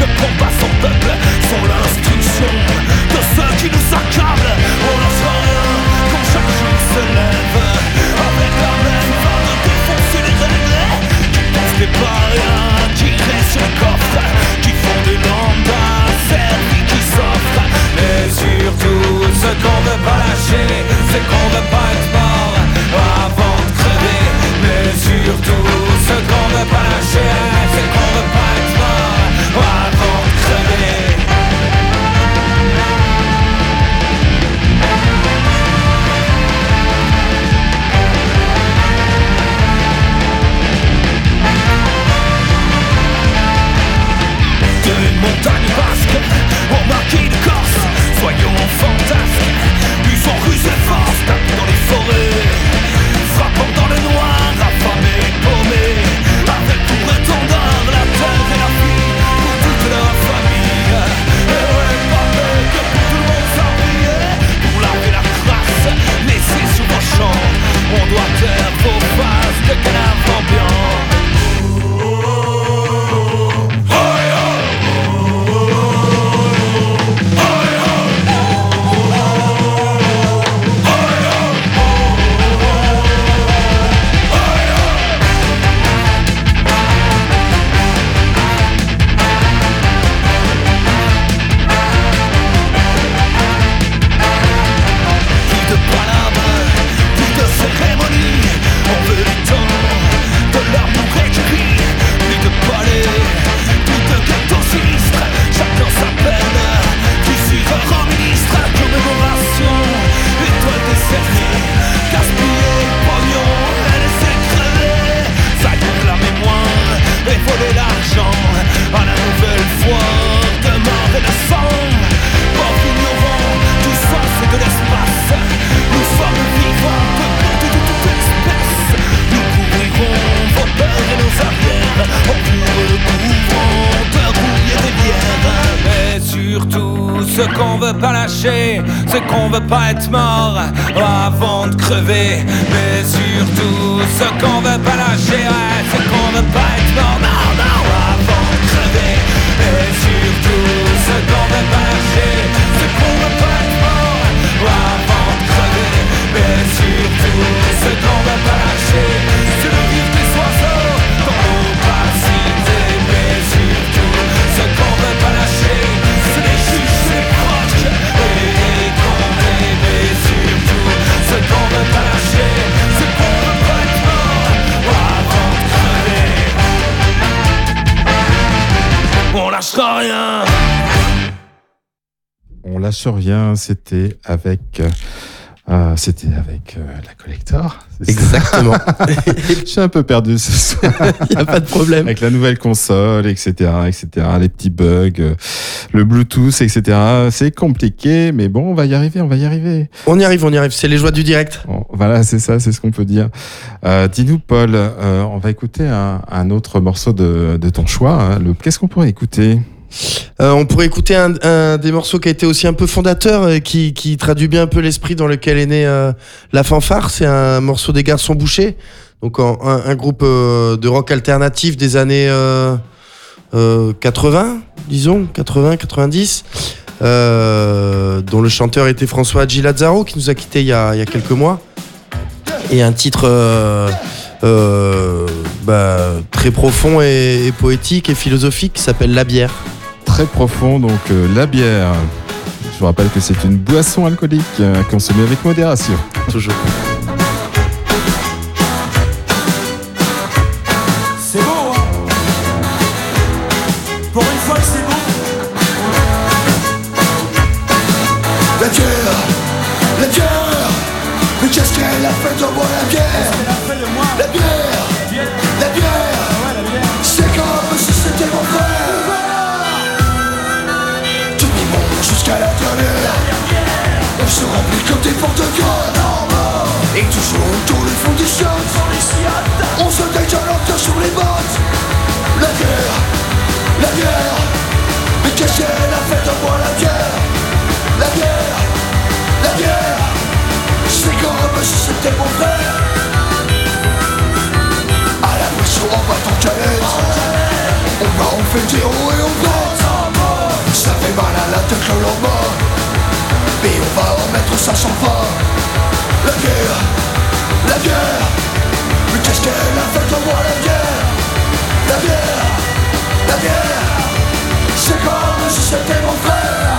ne prend pas son peuple, sont l'instruction de ceux qui nous accablent. On lâchera rien On lâche rien, c'était avec. Euh, c'était avec euh, la collector. Exactement. (laughs) Je suis un peu perdu ce soir. (laughs) Il n'y a pas de problème. avec la nouvelle console, etc., etc., les petits bugs, euh, le Bluetooth, etc. C'est compliqué, mais bon, on va y arriver, on va y arriver. On y arrive, on y arrive. C'est les joies du direct. Bon, voilà, c'est ça, c'est ce qu'on peut dire. Dis-nous, Paul, on va écouter un, un autre morceau de, de ton choix. hein. Qu'est-ce qu'on pourrait écouter? Euh, on pourrait écouter un, des morceaux qui a été aussi un peu fondateur et qui, traduit bien un peu l'esprit dans lequel est née euh, la fanfare. C'est un morceau des Garçons Bouchés, donc un, groupe euh, de rock alternatif des années euh, euh, 80, disons, 80, 90, euh, dont le chanteur était François Lazzaro, qui nous a quittés il y a, quelques mois. Et un titre bah, très profond et, et poétique et philosophique qui s'appelle La bière. Profond, donc euh, la bière. Je vous rappelle que c'est une boisson alcoolique euh, à consommer avec modération. Toujours. La bière La bière, la bière. C'est comme si c'était mon frère. À la pression en battant canette. On va en fait des hauts et on pète. Ça fait mal à la tête le lendemain. Mais on va en mettre ça sans fin. La bière, la bière. Mais qu'est-ce qu'elle a fait? De moi la bière La bière, la bière C'est comme si c'était mon frère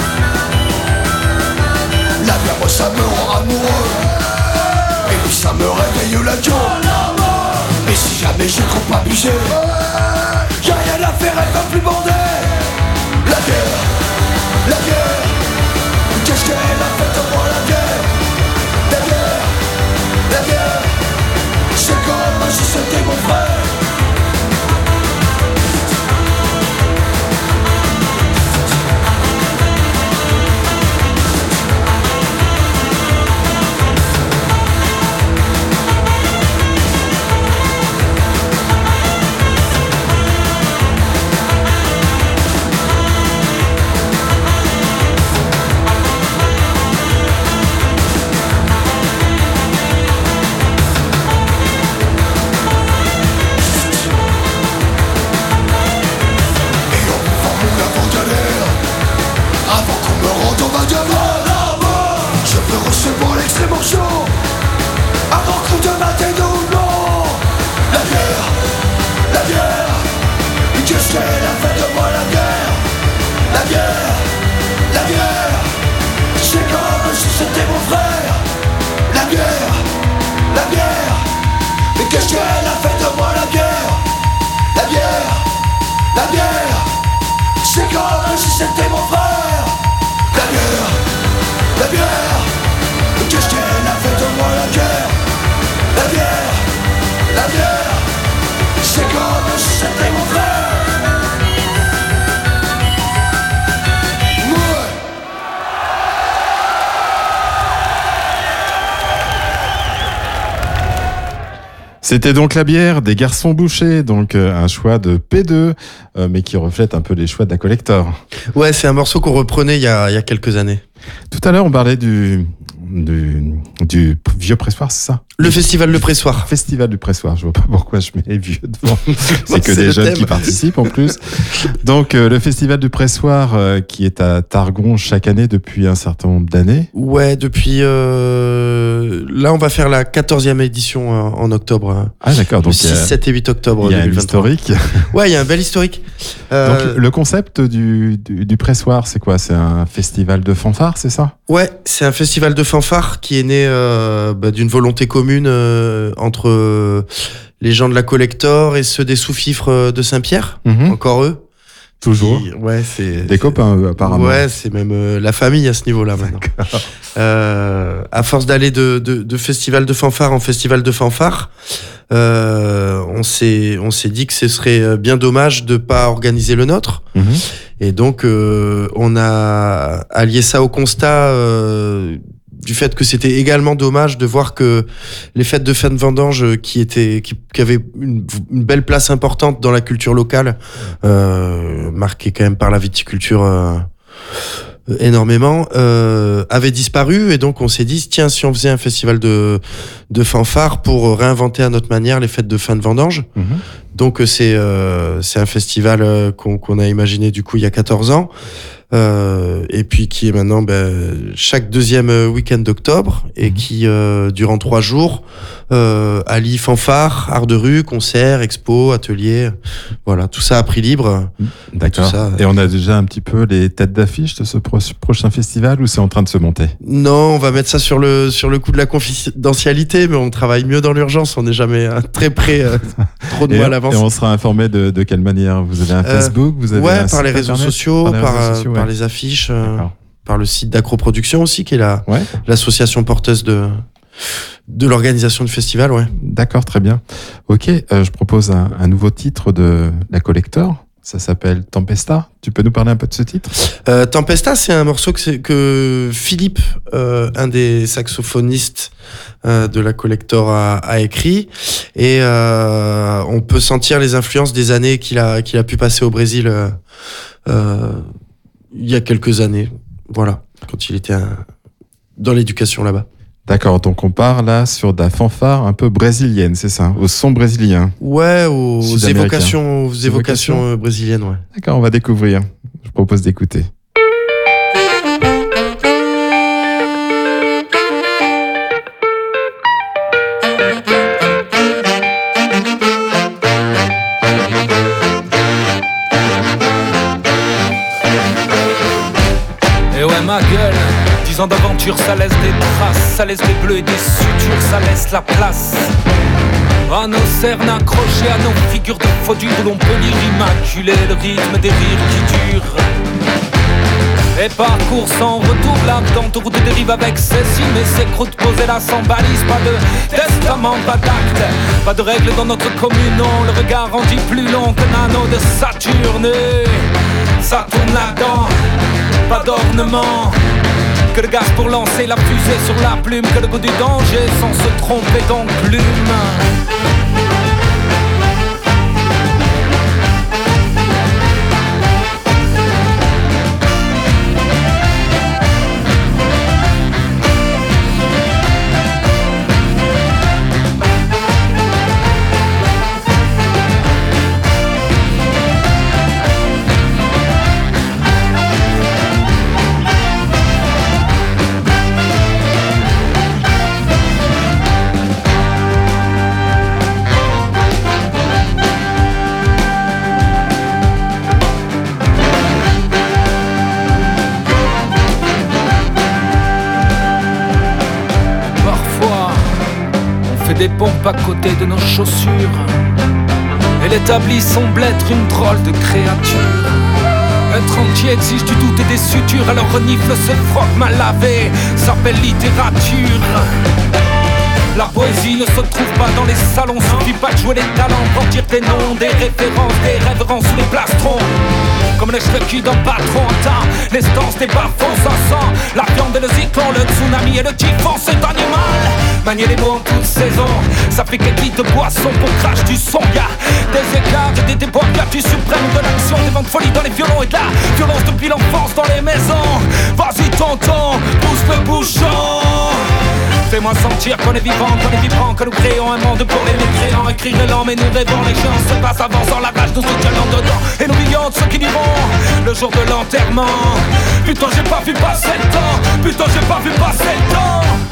La bière moi ça me rend amoureux. Et puis ça me réveille la gueule Mais si jamais j'ai trop abusé Y'a rien à faire, elle va plus bander La bière, la Mais Qu'est-ce qu'elle a fait de moi la bière La bière, la bière c'est comme si c'était mon frère C'était donc la bière des garçons bouchés, donc euh, un choix de P2, euh, mais qui reflète un peu les choix de la collector. Ouais, c'est un morceau qu'on reprenait il y a, il y a quelques années. Tout à l'heure, on parlait du, du, du vieux pressoir, c'est ça? Le festival Le Pressoir. Festival du pressoir. Je vois pas pourquoi je mets vieux devant. (laughs) c'est que des jeunes thème. qui participent en plus. (laughs) Donc, euh, le festival du pressoir euh, qui est à Targon chaque année depuis un certain nombre d'années. Ouais, depuis... euh, Là, on va faire la 14e édition en octobre. hein. Ah, d'accord. Donc, 6, il y a- 7 et 8 octobre il y a un 2023. historique. (laughs) Ouais, il y a un bel historique. Donc, le concept du, du, du pressoir, c'est quoi? C'est un festival de fanfare, c'est ça? Ouais, c'est un festival de fanfare qui est né bah, d'une volonté commune euh, entre euh, les gens de la collector et ceux des sous-fifres euh, de Saint-Pierre? Mhm. Encore eux? Toujours. Qui- ouais, c'est Des copains, apparemment. Ouais, c'est même euh, la famille à ce niveau-là maintenant. Euh, à force d'aller de, de, de festival de fanfare en festival de fanfare, euh, on s'est on s'est dit que ce serait bien dommage de pas organiser le nôtre. Mhm. Et donc, on a allié ça au constat du fait que c'était également dommage de voir que les fêtes de fin de vendange euh, qui étaient qui, qui avaient une, une belle place importante dans la culture locale, euh, marquée quand même par la viticulture euh, énormément, euh, avaient disparu. Et donc, on s'est dit tiens, si on faisait un festival de de fanfare pour réinventer à notre manière les fêtes de fin de vendange. Mhm. Donc euh, c'est euh, c'est un festival qu'on qu'on a imaginé du coup il y a 14 ans. Euh, et puis qui est maintenant ben, chaque deuxième euh, week-end d'octobre et Mhm. qui euh, durant trois jours euh, allie fanfare, art de rue, concerts, expos, ateliers, voilà tout ça à prix libre. D'accord. tout ça. Et on a déjà un petit peu les têtes d'affiche de ce pro- prochain festival ou c'est en train de se monter? Non, on va mettre ça sur le sur le coup de la confidentialité, mais on travaille mieux dans l'urgence. On n'est jamais euh, très près, (laughs) trop de mois à l'avance. et on sera informé de, de quelle manière? Vous avez un Facebook vous avez Ouais, un par les réseaux sociaux, Par les réseaux sociaux, par ouais. Les affiches, euh, par le site d'Acroproduction aussi, qui est la Ouais. l'association porteuse de de l'organisation du festival. Ouais. D'accord, très bien. Ok, euh, je propose un, un nouveau titre de la Collector. Ça s'appelle Tempesta. Tu peux nous parler un peu de ce titre? Euh, Tempesta, c'est un morceau que, Philippe, euh, un des saxophonistes euh, de la Collector, a, a écrit. Et on peut sentir les influences des années qu'il a, qu'il a pu passer au Brésil il y a quelques années. Voilà, quand il était un- dans l'éducation là-bas. D'accord, donc on part là sur de la fanfare un peu brésilienne, c'est ça Au son brésilien. Ouais, aux évocations, aux évocations Évocations. euh, brésiliennes, ouais. D'accord, on va découvrir. Je propose d'écouter. Dix ans d'aventure ça laisse des traces, ça laisse des bleus et des sutures, ça laisse la place à nos cernes accrochées à nos figures de faux où l'on peut lire immaculé le rythme des rires qui durent. Et parcours sans retour, ton route dérive avec ses cimes et ses croûtes posées là sans balise, pas de testament, pas d'acte, pas de règles dans notre commune, non, le regard en dit plus long qu'un anneau de Saturne. Ça tourne là-dedans, pas d'ornement. Que le gaz pour lancer la fusée sur la plume, que le goût du danger sans se tromper d'enclume. Parfois, côté de nos chaussures. Et l'établi semble être une drôle de créature. Être entier exige du doute et des sutures, alors renifle ses frocs mal lavés, s'appelle littérature. La poésie ne se trouve pas dans les salons, suffit pas de jouer les talents pour dire des noms, des références, des révérences ou des plastrons. Comme les qui d'un patron atteint l'estance des bas-fonds, ça sent la viande et le cyclone, le tsunami et le typhon, c'est animal. Manier les mots en toute saison, ça fait quelques de boisson pour crash du son. Y'a des écarts et des déboires, suprême de l'action, des vents de folie dans les violons et de la violence depuis l'enfance dans les maisons. Vas-y, tonton, pousse le bouchon. Fais-moi sentir qu'on est vivant, qu'on est vibrant, que nous créons un monde pour les mécréants. Écrire lent, mais nous rêvons, les gens se passent avançant, la rage nous soutiennent dedans. Et nous millions de ceux qui diront le jour de l'enterrement. Putain, j'ai pas vu passer le temps, putain, j'ai pas vu passer le temps.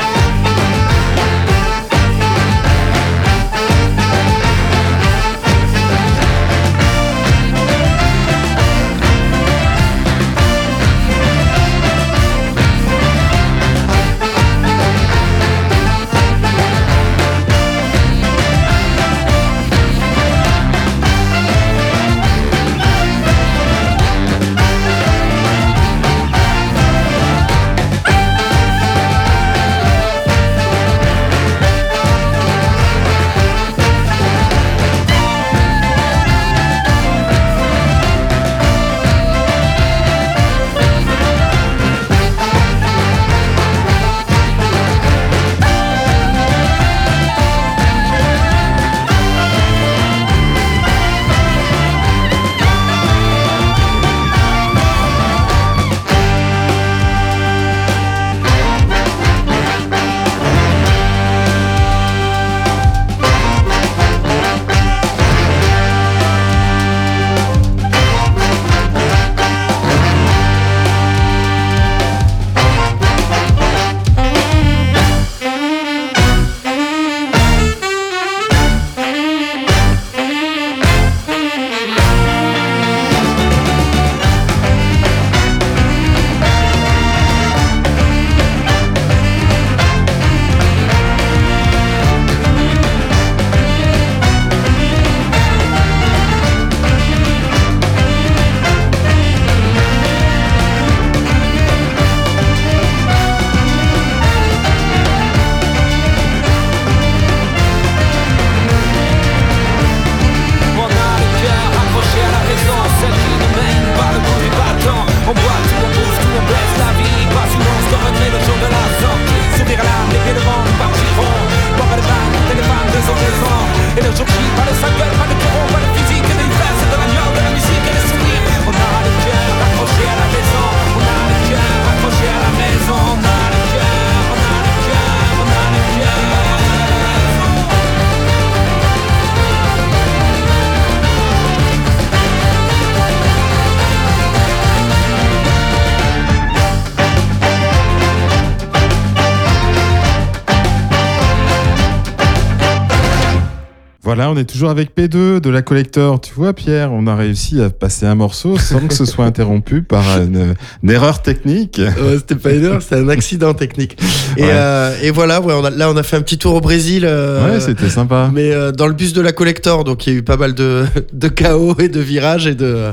Toujours avec P2 de la collector. Tu vois, Pierre, on a réussi à passer un morceau sans que ce soit interrompu par une, une erreur technique. Ouais, c'était pas une erreur, c'était un accident technique. Et, Ouais. euh, et voilà, ouais, on a- là on a fait un petit tour au Brésil. euh, ouais, c'était sympa. mais euh, dans le bus de la collector, donc il y a eu pas mal de, de chaos et de virages et de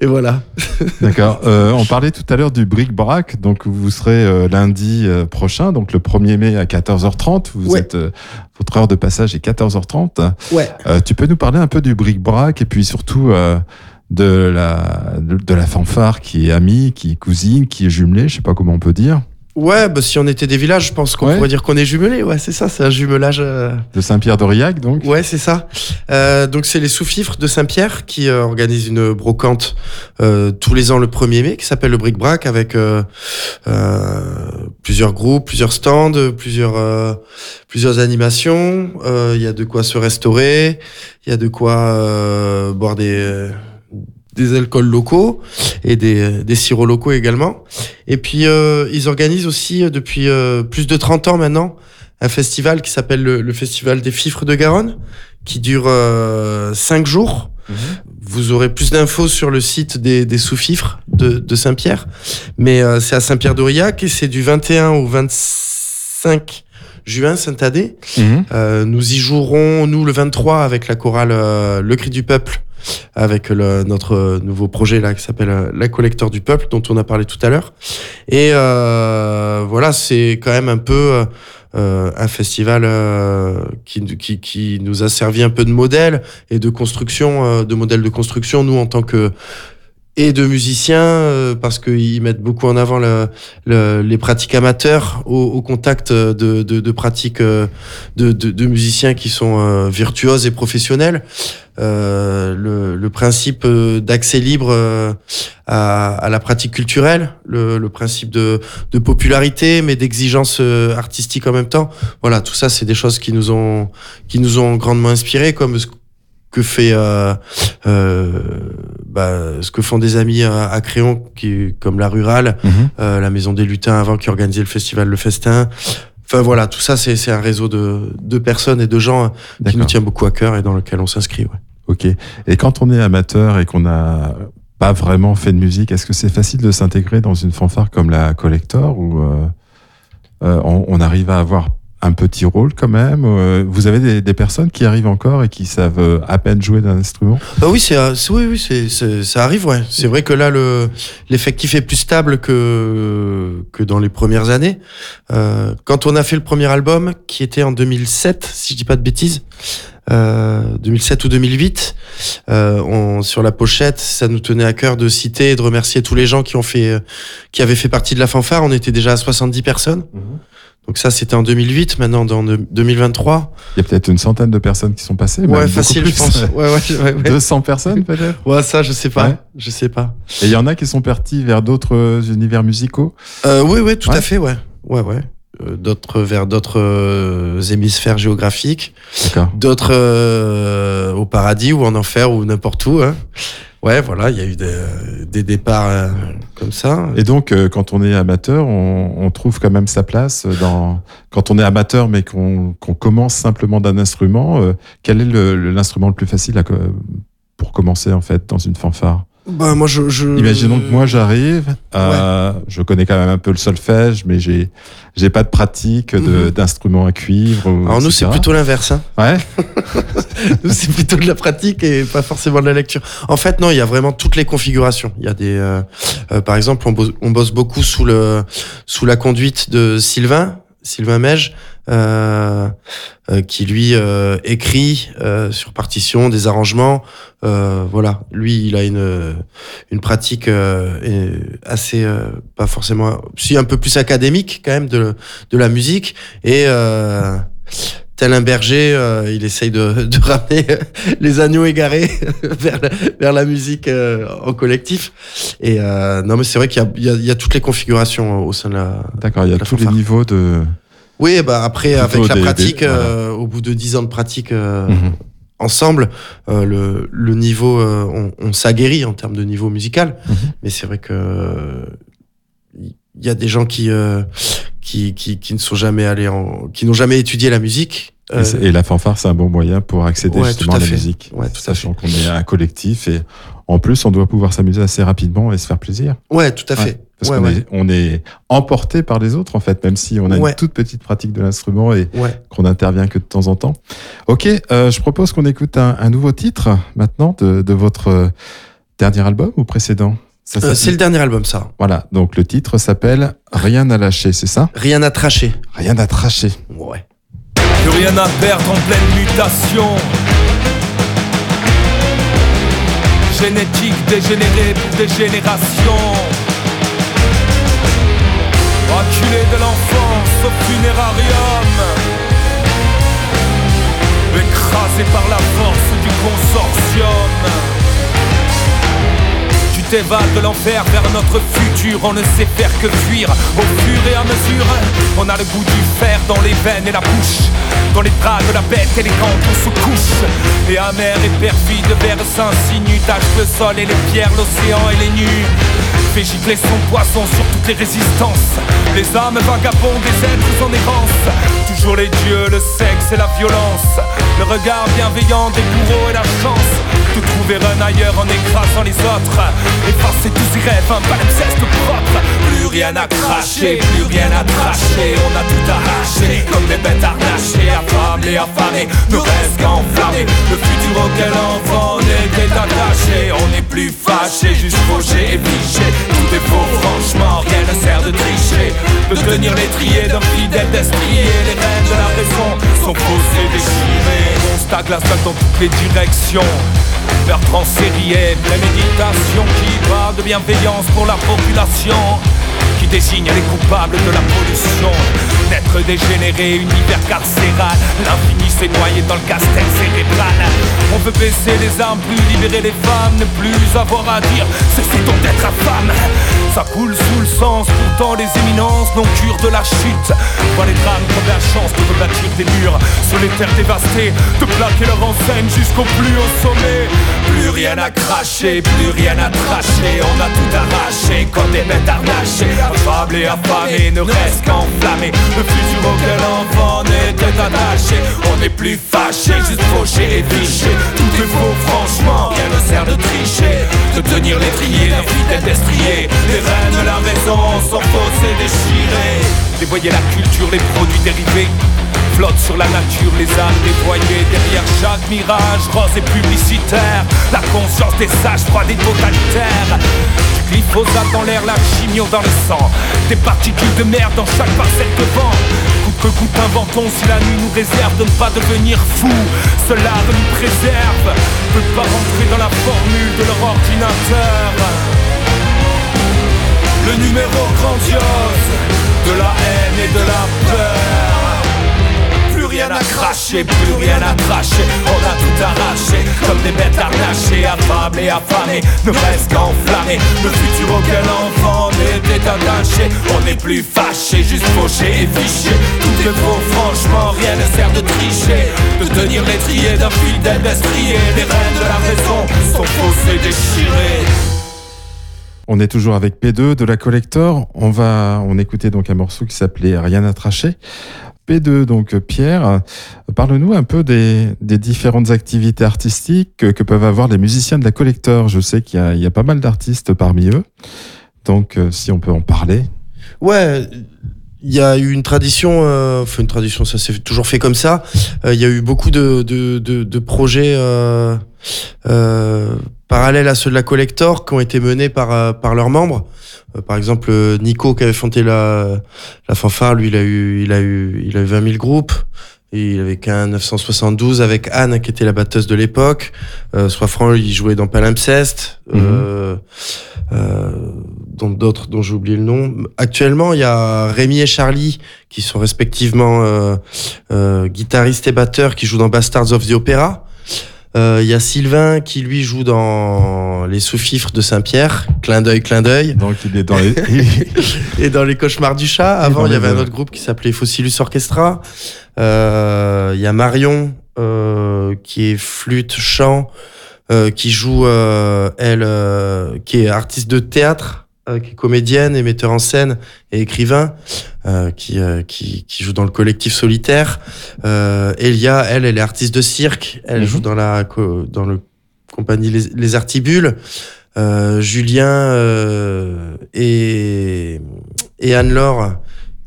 et voilà. D'accord. On parlait tout à l'heure du bric-brac. Donc, vous serez lundi prochain, donc le 1er mai à 14h30. Vous êtes, votre heure de passage est 14h30. Ouais. Euh, tu peux nous parler un peu du bric-brac et puis surtout euh, de, la, de, de la fanfare qui est amie, qui est cousine, qui est jumelée, je sais pas comment on peut dire, Ouais, bah si on était des villages, je pense qu'on Ouais. pourrait dire qu'on est jumelés. Ouais, c'est ça, c'est un jumelage. euh, de Saint-Pierre-d'Aurillac donc. Ouais, c'est ça. Euh, donc c'est les sous-fifres de Saint-Pierre qui euh, organisent une brocante euh, tous les ans le 1er mai qui s'appelle le Bric-Brac avec euh, euh, plusieurs groupes, plusieurs stands, plusieurs euh, plusieurs animations. Euh, Il y a de quoi se restaurer, il y a de quoi euh, boire des des alcools locaux et des, des sirops locaux également. Et puis euh, ils organisent aussi euh, depuis euh, plus de 30 ans maintenant un festival qui s'appelle le, le Festival des Fifres de Garonne, qui dure euh, cinq jours. Vous aurez plus d'infos sur le site des, des sous-fifres de, de Saint-Pierre. Mais euh, c'est à Saint-Pierre-d'Aurillac et c'est du 21 au 25 juin, Saint-Adé. Mhm. Euh, nous y jouerons, nous, le 23, avec la chorale euh, Le Cri du Peuple, avec le, notre nouveau projet là qui s'appelle euh, La Collecteur du Peuple, dont on a parlé tout à l'heure. Et euh, voilà, c'est quand même un peu euh, un festival qui, qui, qui nous a servi un peu de modèle et de construction, de modèle de construction, nous, en tant que et de musiciens euh, parce qu'ils mettent beaucoup en avant le, le- les pratiques amateurs au, au contact de, de, de pratiques euh, de, de, musiciens qui sont euh, virtuoses et professionnels. Euh, le, le principe euh, d'accès libre euh, à, à la pratique culturelle, le, le principe de, de popularité mais d'exigence artistique en même temps. Voilà, tout ça c'est des choses qui nous ont qui nous ont grandement inspirés, comme ce que fait euh, euh, bah, ce que font des amis à, à Créon, qui, comme la Rurale, Mhm. euh, la Maison des Lutins avant qui organisait le festival Le Festin. Enfin voilà, tout ça c'est un réseau de, de personnes et de gens qui nous tient beaucoup à cœur et dans lequel on s'inscrit. Ouais. Ok. Et quand on est amateur et qu'on n'a pas vraiment fait de musique, est-ce que c'est facile de s'intégrer dans une fanfare comme la Collector ou euh, euh, on, on arrive à avoir un petit rôle quand même euh, Vous avez des, des personnes qui arrivent encore et qui savent euh, à peine jouer d'un instrument? Ah oui, c'est oui, oui, c'est c'est- ça arrive, ouais. C'est vrai que là, le l'effectif est plus stable que que dans les premières années. Euh, quand on a fait le premier album, qui était en 2007, si je dis pas de bêtises, euh, 2007 ou 2008, euh, on, sur la pochette, ça nous tenait à cœur de citer et de remercier tous les gens qui ont fait, euh, qui avaient fait partie de la fanfare. On était déjà à 70 personnes. Donc ça, c'était en 2008. Maintenant, dans de- 2023, Il y a peut-être une centaine de personnes qui sont passées. ouais, facile, plus. je pense. Ouais, ouais, ouais, ouais. 200 personnes peut-être? Ouais, ça, je sais pas. Je sais pas. Et il y en a qui sont partis vers d'autres univers musicaux? Euh, oui, oui, tout à fait, ouais. Ouais, ouais. Euh, d'autres vers d'autres euh, hémisphères géographiques, D'accord. d'autres euh, au paradis ou en enfer ou n'importe où. Hein. Ouais, voilà, il y a eu des, des départs euh, comme ça. Et donc, euh, quand on est amateur, on, trouve quand même sa place dans. Quand on est amateur, mais qu'on commence simplement d'un instrument, euh, quel est l'instrument le, plus facile pour commencer en fait dans une fanfare? Bah, moi, je, je... Imaginons que moi j'arrive, euh, je connais quand même un peu le solfège, mais j'ai j'ai pas de pratique de- Mhm. d'instruments à cuivre. Alors nous, c'est plutôt l'inverse. Hein. Ouais. (laughs) (laughs) Nous, c'est plutôt de la pratique et pas forcément de la lecture. En fait, non, il y a vraiment toutes les configurations. Il y a des, euh, euh, par exemple, on bosse, on bosse beaucoup sous le, sous la conduite de Sylvain, Sylvain Mège, euh, euh, qui lui euh, écrit euh, sur partition des arrangements. Euh, voilà, lui, il a une, une pratique euh, assez, pas forcément, si un peu plus académique quand même de, de la musique et tel un berger, euh, il essaye de, de (laughs) ramener les agneaux égarés (laughs) vers, la, vers la musique euh, en collectif. Et euh, non, mais c'est vrai qu'il y a, il y, a, il y a toutes les configurations au sein de la. D'accord, il y a tous les niveaux de. Oui, bah après, avec la des- pratique, des- voilà. euh, au bout de dix ans de pratique euh, Mhm. ensemble, euh, le, le niveau, euh, on, on s'aguerrit en termes de niveau musical. Mhm. Mais c'est vrai que euh, il y a des gens qui, euh, qui, qui, qui ne sont jamais allés en, qui n'ont jamais étudié la musique Euh, Et, et la fanfare, c'est un bon moyen pour accéder Ouais, justement à à la fait. musique. Ouais, tout à Sachant qu'on est un collectif et en plus, on doit pouvoir s'amuser assez rapidement et se faire plaisir. ouais, tout à Ouais, fait. Parce qu'on est, on est emporté par les autres, en fait, même si on a une toute petite pratique de l'instrument et qu'on intervient que de temps en temps. Ok, euh, je propose qu'on écoute un, un nouveau titre maintenant de, de votre euh, dernier album ou précédent? Euh, c'est le dernier album, ça. Voilà, donc le titre s'appelle Rien à lâcher, c'est ça? Rien à tracher. Rien à tracher. Ouais. Plus rien à perdre en pleine mutation. Génétique dégénérée pour des générations. Acculé de l'enfance au funérarium. Écrasé par la force du consortium. Tu t'évades de l'enfer vers notre futur, on ne sait faire que fuir au fur et à mesure. On a le goût du fer dans les veines et la bouche, dans les bras de la bête élégante, on se couche. Et amer et perfide vers s'insinue, tâche le sol et les pierres, l'océan et les nus. Fait gicler son poisson sur toutes les résistances. Les âmes vagabondes des êtres en errance. Toujours les dieux, le sexe et la violence. Le regard bienveillant des bourreaux et la chance. Tout trouver un ailleurs en écrasant les autres. Effacer tous ces rêves, un palimpseste propre. Plus rien à cracher, plus rien à tracher. On a tout arraché, comme des bêtes harnachées, affamées, affamées. Ne reste qu'à. Le futur auquel enfant on était attaché. On n'est plus fâché, juste fauché et fiché. Tout est faux, franchement, rien ne sert de tricher. De tenir l'étrier d'un fidèle destrier. Les rênes de la raison sont faussés, déchirés. On stagne la dans toutes les directions. Meurtre en série et préméditation qui parle de bienveillance pour la population qui désigne les coupables de la pollution. D'être dégénéré, univers carcéral, l'infini s'est noyé dans le castel cérébral. On veut baisser les armes, plus libérer les femmes, ne plus avoir à dire, cessez donc d'être infâme? Ça coule sous le sens, pourtant les éminences n'ont cure de la chute. Vois les drames comme la chance de rebâtir des murs sur les terres dévastées, de plaquer leur enseigne jusqu'au plus haut sommet. Plus rien à cracher, plus rien à tracher, on a tout arraché comme des bêtes harnachées. Affable et affamé, ne reste qu'enflammé. Le futur auquel l'enfant était attaché, on n'est plus fâché, juste fauché et fiché. Tout est faux, franchement, rien ne sert de tricher. De tenir l'étrier d'un fidèle destrier. Les rênes de la raison sont fausses et déchirées. Dévoyer la culture, les produits dérivés. Flotte sur la nature, les âmes dévoyées derrière chaque mirage rose et publicitaire. La conscience des sages froides et totalitaires. Glyphosate dans l'air, la chimio dans le sang. Des particules de merde dans chaque parcelle de vent. Coûte que coûte inventons si la nuit nous réserve de ne pas devenir fou. Cela nous préserve. Peut pas rentrer dans la formule de leur ordinateur. Le numéro grandiose de la haine et de la peur. Rien à cracher, plus rien à tracher. On a tout arraché, comme des bêtes harnachées, affamées et affamées. Ne reste qu'enflammé. Le futur auquel l'enfant était attaché. On n'est plus fâché, juste fauché et fiché. Tout est faux, franchement, rien ne sert de tricher. De tenir l'étrier d'un fidèle destrier. Les rênes de la raison sont fausses et déchirées. On est toujours avec P2 de la Collector. On va, on écoutait donc un morceau qui s'appelait Rien à tracher. P2, donc euh, Pierre, parle-nous un peu des, différentes activités artistiques que, peuvent avoir les musiciens de la Collector. Je sais qu'il y a, pas mal d'artistes parmi eux. Donc, euh, si on peut en parler. Ouais, il y a eu une tradition, euh, enfin une tradition, ça s'est toujours fait comme ça. Il y a eu beaucoup de, projets parallèles à ceux de la Collector qui ont été menés par, par leurs membres. Euh, par exemple, Nico qui avait fondé la, la fanfare, lui, il a eu, il a eu, il a eu 20 000 groupes. Et il avait qu'un 972 avec Anne qui était la batteuse de l'époque. Euh, Soit franc, il jouait dans Palimpseste. Euh, euh, dont d'autres dont j'ai oublié le nom. Actuellement, il y a Rémi et Charlie qui sont respectivement euh, euh, guitaristes et batteurs qui jouent dans Bastards of the Opera. Euh, Il y a Sylvain qui lui joue dans Les Sous-Fifres de Saint-Pierre, clin d'œil, clin d'œil, Donc, il est dans les. (laughs) et dans Les Cauchemars du Chat. Avant, il y avait un autre groupe qui s'appelait Fossilus Orchestra. Euh, Il y a Marion euh, qui est flûte, chant, euh, qui joue, euh, elle, euh, qui est artiste de théâtre euh, qui est comédienne et metteur en scène et écrivain, euh, qui, euh, qui, qui joue dans le collectif solitaire. Euh, Elia, elle, elle est artiste de cirque. Elle Mhm. joue dans la dans le compagnie Les, Les Artibules. Euh, Julien euh, et, et Anne-Laure,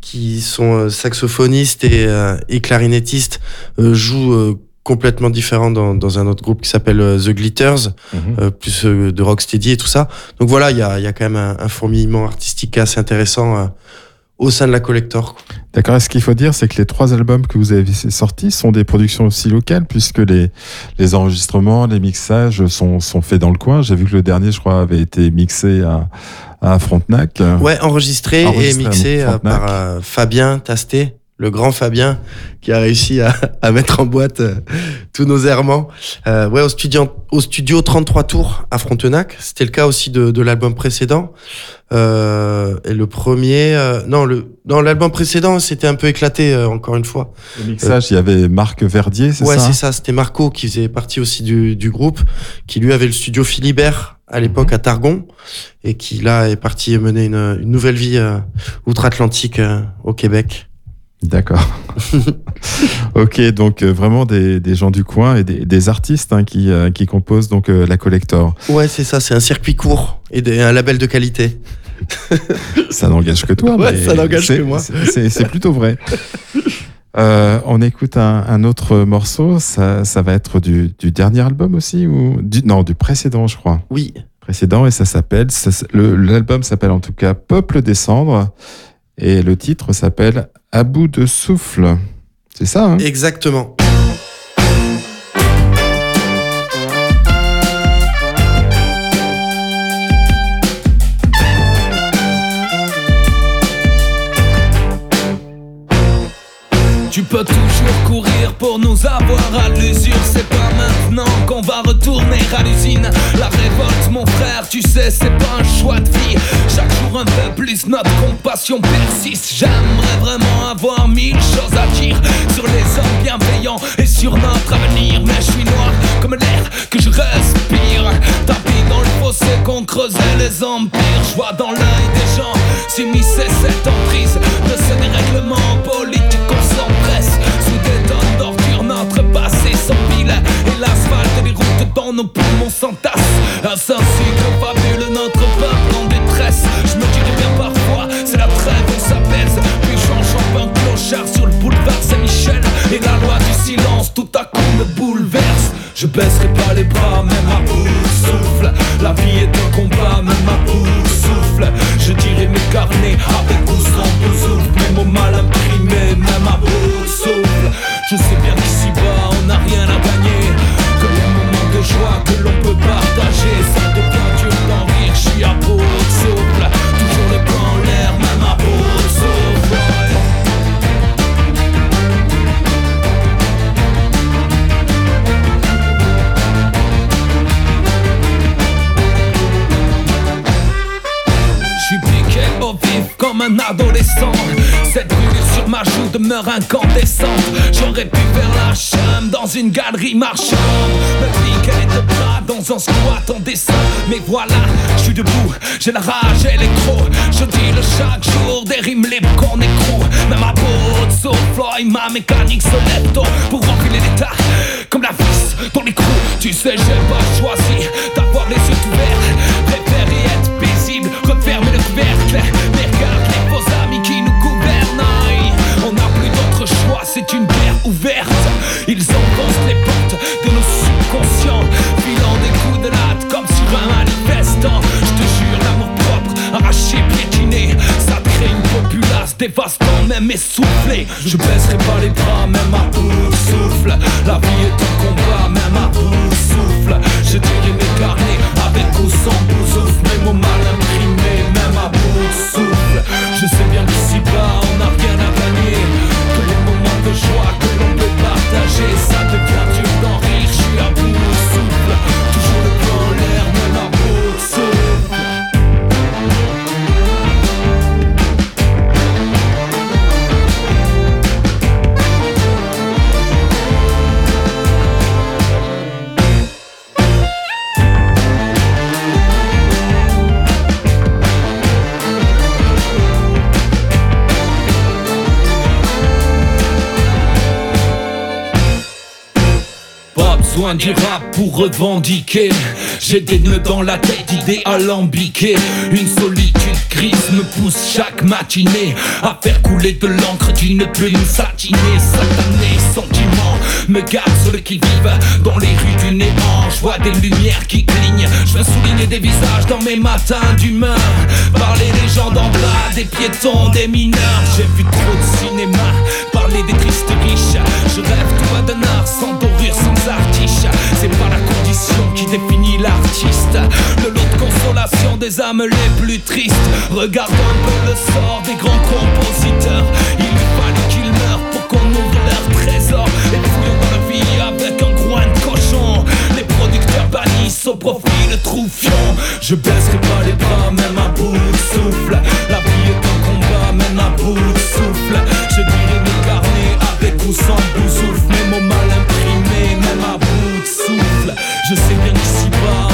qui sont saxophonistes et, euh, et clarinettistes, euh, jouent euh, complètement différents dans, dans un autre groupe qui s'appelle euh, The Glitters Mhm. euh, plus euh, de rocksteady et tout ça. Donc voilà, il y a, y a quand même un, un fourmillement artistique assez intéressant euh, au sein de la collector. D'accord. Et ce qu'il faut dire, c'est que les trois albums que vous avez sortis sont des productions aussi locales, puisque les, les enregistrements, les mixages sont, sont faits dans le coin. J'ai vu que le dernier, je crois, avait été mixé à, à Frontenac. Ouais, enregistré, Enregistré et mixé euh, par euh, Fabien Tasté, le grand Fabien, qui a réussi à, à mettre en boîte euh, tous nos errements. Euh, ouais, au studio, au studio 33 tours à Frontenac. C'était le cas aussi de, de l'album précédent. Euh, et le premier, euh, non, le, dans l'album précédent, c'était un peu éclaté, euh, encore une fois. Le mixage, il y avait Marc Verdier, c'est Ouais, ça c'est ça. C'était Marco qui faisait partie aussi du, du groupe, qui lui avait le studio Philibert à l'époque à Targon et qui là est parti mener une, une nouvelle vie euh, outre-Atlantique euh, au Québec. D'accord. (laughs) ok, donc euh, vraiment des, des gens du coin et des, des artistes hein, qui, euh, qui composent donc euh, la collector. Ouais, c'est ça. C'est un circuit court et des- un label de qualité. Ça n'engage que toi. (laughs) Ouais, mais ça n'engage que moi. c'est- plutôt vrai. (laughs) Euh, on écoute un, un autre morceau. Ça, ça va être du, du dernier album aussi ou du, non du précédent, je crois. Oui. Précédent et ça s'appelle. L'album s'appelle en tout cas Peuple des cendres et le titre s'appelle À bout de souffle. C'est ça. Hein? Exactement. Tu peux toujours courir pour nous avoir à l'usure C'est pas maintenant qu'on va retourner à l'usine La révolte mon frère tu sais c'est pas un choix de un peu plus notre compassion persiste. J'aimerais vraiment avoir mille choses à dire Sur les hommes bienveillants et sur notre avenir. Mais je suis noir comme l'air que je respire. Tapis dans le fossé qu'on creusait les empires Je vois dans l'œil des gens s'immiscer cette emprise De ce dérèglement politique qu'on s'empresse Sous des tonnes d'ordures. Notre passé s'empile Et l'asphalte des routes dans nos poumons s'entasse Ainsi que fabule notre tout à coup me bouleverse. Je baisserai pas les bras même à bout de souffle. La vie est un combat même bout de souffle. Je dirais mes carnets avec ou sans souffle Mes mots mal adolescent. Cette brûlure sur ma joue demeure incandescente. J'aurais pu faire la chum dans une galerie marchande. Me piquer de bras dans un squat en dessin. Mais voilà, je suis debout, j'ai la rage l'écro Je dis le chaque jour des rimes libres qu'on écroule Même ma peau de et ma mécanique se lève tôt Pour enfiler les tas comme la vis dans l'écrou Tu sais j'ai pas choisi d'avoir les yeux ouverts c'est une guerre ouverte. Ils enfoncent les portes de nos subconscients Filant des coups de latte comme sur un manifestant. Je te jure l'amour propre, arraché, piétiné Ça crée une populace dévastant, même essoufflée. Je baisserai pas les bras, même à bout souffle. La vie est un combat, même à bout souffle. Je dirais mes carnets avec ou sans boussouf Mes mots mal imprimés, même à bout souffle. Je sais bien qu'ici bas on n'a rien à partager Ça devient du rap pour revendiquer. J'ai des nœuds dans la tête, idées alambiquées. Une solitude grise me pousse chaque matinée à faire couler de l'encre qui ne peut nous satiner. Satané sentiment me garde sur le qui-vive dans les rues du néant. Je vois des lumières qui clignent. Je veux souligner des visages dans mes matins d'humeur. Parler des gens d'en bas, des piétons, des mineurs. J'ai vu trop de cinéma, des tristes riches. Je rêve toi d'un art sans dorure, sans artiche. C'est pas la condition qui définit l'artiste. Le lot de consolation des âmes les plus tristes. Regarde un peu le sort des grands compositeurs. Il fallait qu'ils meurent pour qu'on ouvre leur trésor. Et fouillons dans la vie avec un groin de cochon. Les producteurs bannissent au profit le troufion. Je baisserai pas les bras, même à bout de souffle. La vie est un combat, même à bout de souffle. Je dirais avec ou sans souffle. Mes mots mal imprimés, même à bout de souffle. Je sais bien qu'ici bas,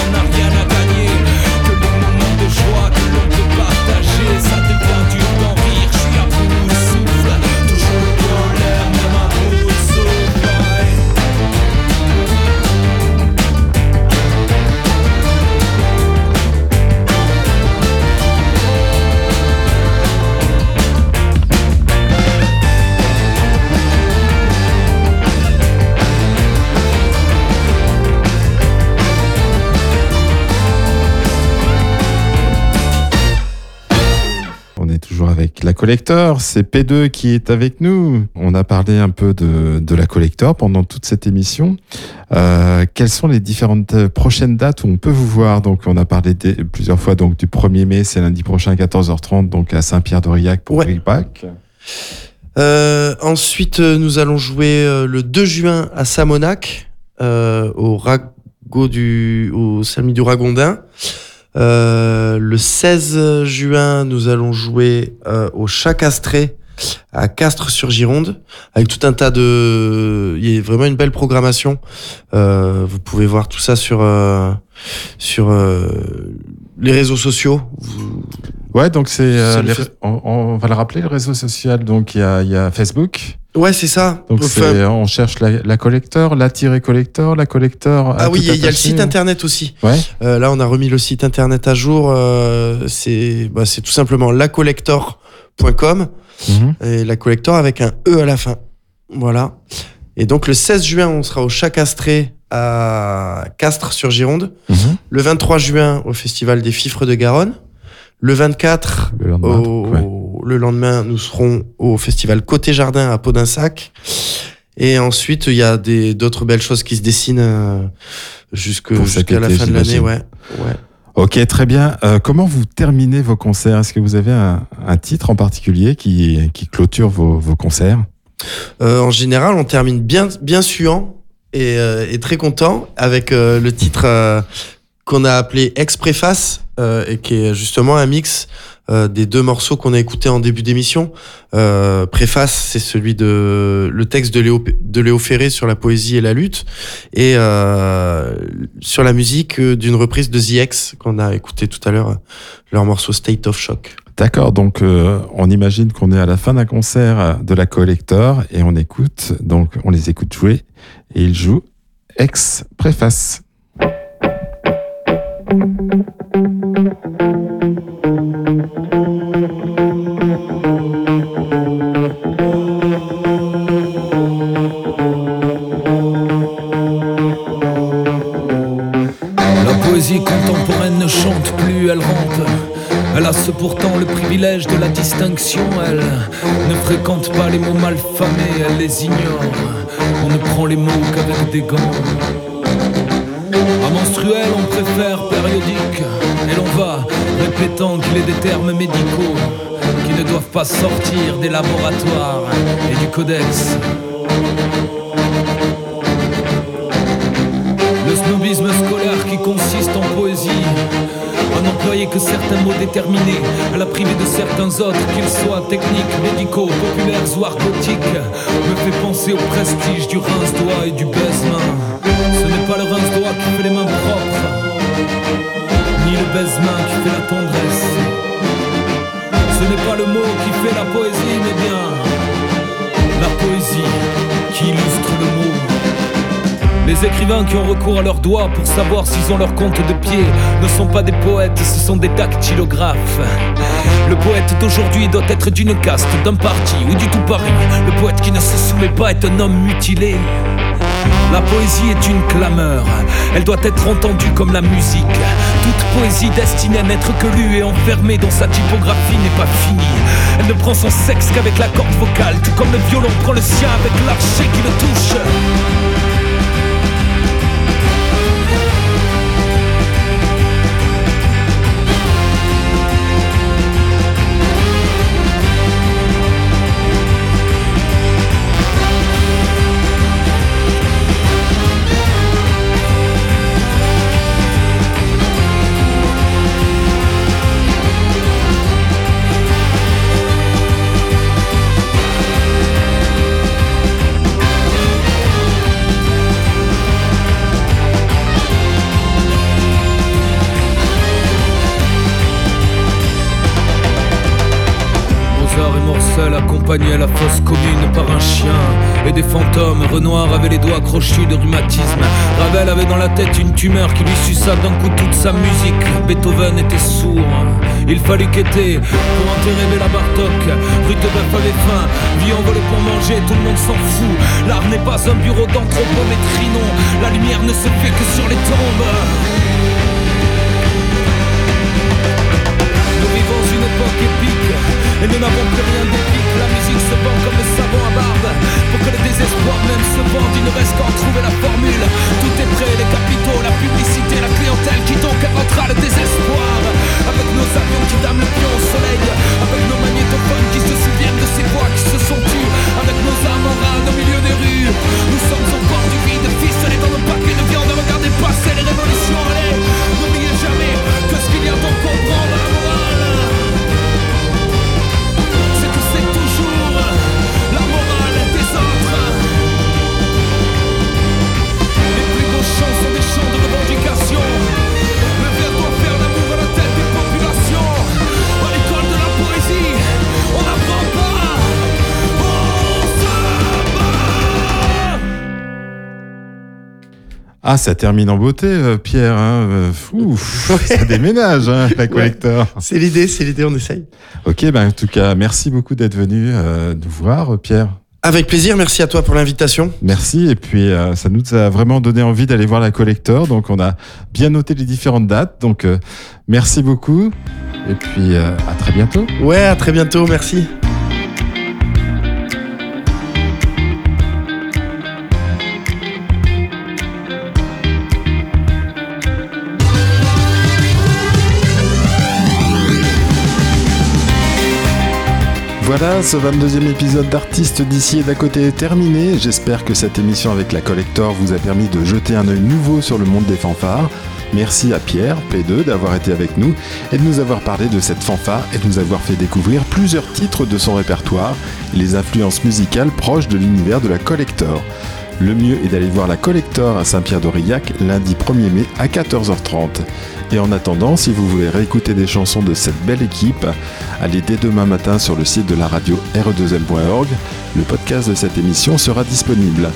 collector, c'est P2 qui est avec nous. On a parlé un peu de, de la collector pendant toute cette émission. Euh, quelles sont les différentes euh, prochaines dates où on peut vous voir? Donc on a parlé des- plusieurs fois donc du 1er mai, c'est lundi prochain à 14h30 donc à Saint-Pierre-d'Aurillac pour Ouais. Euh, ensuite, euh, nous allons jouer le 2 juin à Samonac, euh, au Rago du, au Salmi du Ragondin. Euh, le 16 juin, nous allons jouer euh, au Chat Castré à Castres-sur-Gironde, avec tout un tas de... Il y a vraiment une belle programmation. Euh, vous pouvez voir tout ça sur, sur les réseaux sociaux. Ouais, donc c'est euh, les- fait- on, on va le rappeler le réseau social. Donc il y a, il y a Facebook. Ouais, c'est ça. Donc Enfin, on cherche la, la collector, la tirée collector, la collector. Ah oui, il y a- il y a le site internet aussi. Ouais. Euh, là, on a remis le site internet à jour. euh, c'est bah, c'est tout simplement lacollector.com Mhm. et la collector avec un E à la fin. Voilà. Et donc le 16 juin, on sera au Chat Castré à Castres sur Gironde. Mhm. Le 23 juin, au Festival des Fifres de Garonne. Le 24, Le lendemain. au, ouais. le lendemain, nous serons au Festival Côté Jardin à Podinsac. Et ensuite, il y a d'autres belles choses qui se dessinent euh, jusqu'à la fin de l'année. Ouais. ouais. Ok, très bien. Euh, comment vous terminez vos concerts? Est-ce que vous avez un, un titre en particulier qui, qui clôture vos, vos concerts? Euh, en général, on termine bien, bien suant et, euh, et très content avec le titre qu'on a appelé Ex-Préface euh, et qui est justement un mix euh, des deux morceaux qu'on a écoutés en début d'émission. Euh, Préface, c'est celui de le texte de Léo, de Léo Ferré sur la poésie et la lutte et euh, sur la musique euh, d'une reprise de The X qu'on a écouté tout à l'heure, leur morceau State of Shock. D'accord, donc euh, on imagine qu'on est à la fin d'un concert de la Collector et on écoute, donc on les écoute jouer et ils jouent ex préface. Pourtant le privilège de la distinction. Elle ne fréquente pas les mots malfamés, elle les ignore. On ne prend les mots qu'avec des gants. Menstruel, on préfère périodique. Et l'on va répétant qu'il est des termes médicaux qui ne doivent pas sortir des laboratoires et du codex. Le snobisme scolaire qui consiste en poésie. N'employer que certains mots déterminés, à la priver de certains autres, qu'ils soient techniques, médicaux, populaires ou argotiques, me fait penser au prestige du rince-doigt et du baise-main. Qui les mains propres, ni le qui fait la tendresse. Ce n'est pas le mot qui fait la poésie, mais bien la poésie qui illustre le mot. Les écrivains qui ont recours à leurs doigts pour savoir s'ils ont leur compte de pied ne sont pas des poètes, ce sont des dactylographes. Le poète d'aujourd'hui doit être d'une caste, d'un parti ou du tout Paris. Le poète qui ne se soumet pas est un homme mutilé. La poésie est une clameur, elle doit être entendue comme la musique. Toute poésie destinée à n'être que lue et enfermée dans sa typographie n'est pas finie. Elle ne prend son sexe qu'avec la corde vocale, tout comme le violon prend le sien avec l'archer qui le touche. À la fosse commune par un chien et des fantômes. Renoir avait les doigts crochus de rhumatisme. Ravel avait dans la tête une tumeur qui lui suça d'un coup toute sa musique. Beethoven était sourd. Il fallut quêter pour enterrer Béla Bartok. Rutebeuf avait faim, vie envolée pour manger, tout le monde s'en fout. L'art n'est pas un bureau d'anthropométrie, non. La lumière ne se fait que sur les tombes. Nous vivons une époque épique et nous n'avons plus rien d'épique. La musique se vend comme le savon à barbe. Pour que le désespoir même se vende, il ne reste qu'à en trouver la formule. Ah, ça termine en beauté, euh, Pierre. Hein. euh, (laughs) ça déménage, hein, la collector. C'est l'idée, c'est l'idée, on essaye. Ok, ben, en tout cas, merci beaucoup d'être venu euh, nous voir, Pierre. Avec plaisir, merci à toi pour l'invitation. Merci. Et puis, euh, ça nous a vraiment donné envie d'aller voir la collector. Donc, on a bien noté les différentes dates. Donc, euh, merci beaucoup. Et puis, à très bientôt. Ouais, à très bientôt, merci. Voilà, ce 22e épisode d'Artistes d'ici et d'à côté est terminé. J'espère que cette émission avec la Collector vous a permis de jeter un œil nouveau sur le monde des fanfares. Merci à Pierre, P2, d'avoir été avec nous et de nous avoir parlé de cette fanfare et de nous avoir fait découvrir plusieurs titres de son répertoire les influences musicales proches de l'univers de la Collector. Le mieux est d'aller voir la Collector à Saint-Pierre-d'Aurillac lundi 1er mai à 14h30. Et en attendant, si vous voulez réécouter des chansons de cette belle équipe, allez dès demain matin sur le site de la radio re2m.org. Le podcast de cette émission sera disponible.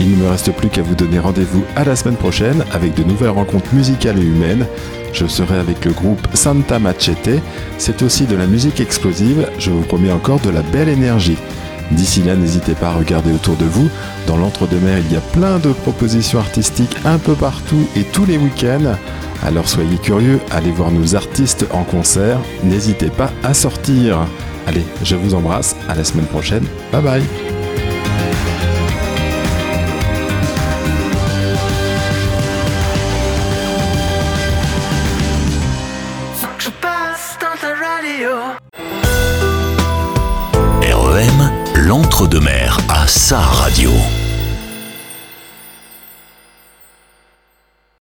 Il ne me reste plus qu'à vous donner rendez-vous à la semaine prochaine avec de nouvelles rencontres musicales et humaines. Je serai avec le groupe Santa Machete. C'est aussi de la musique explosive. Je vous promets encore de la belle énergie. D'ici là, n'hésitez pas à regarder autour de vous. Dans l'entre-deux-mer, il y a plein de propositions artistiques un peu partout et tous les week-ends. Alors soyez curieux, allez voir nos artistes en concert. N'hésitez pas à sortir. Allez, je vous embrasse. À la semaine prochaine. Bye bye. REM, l'entre-deux-mer à sa radio.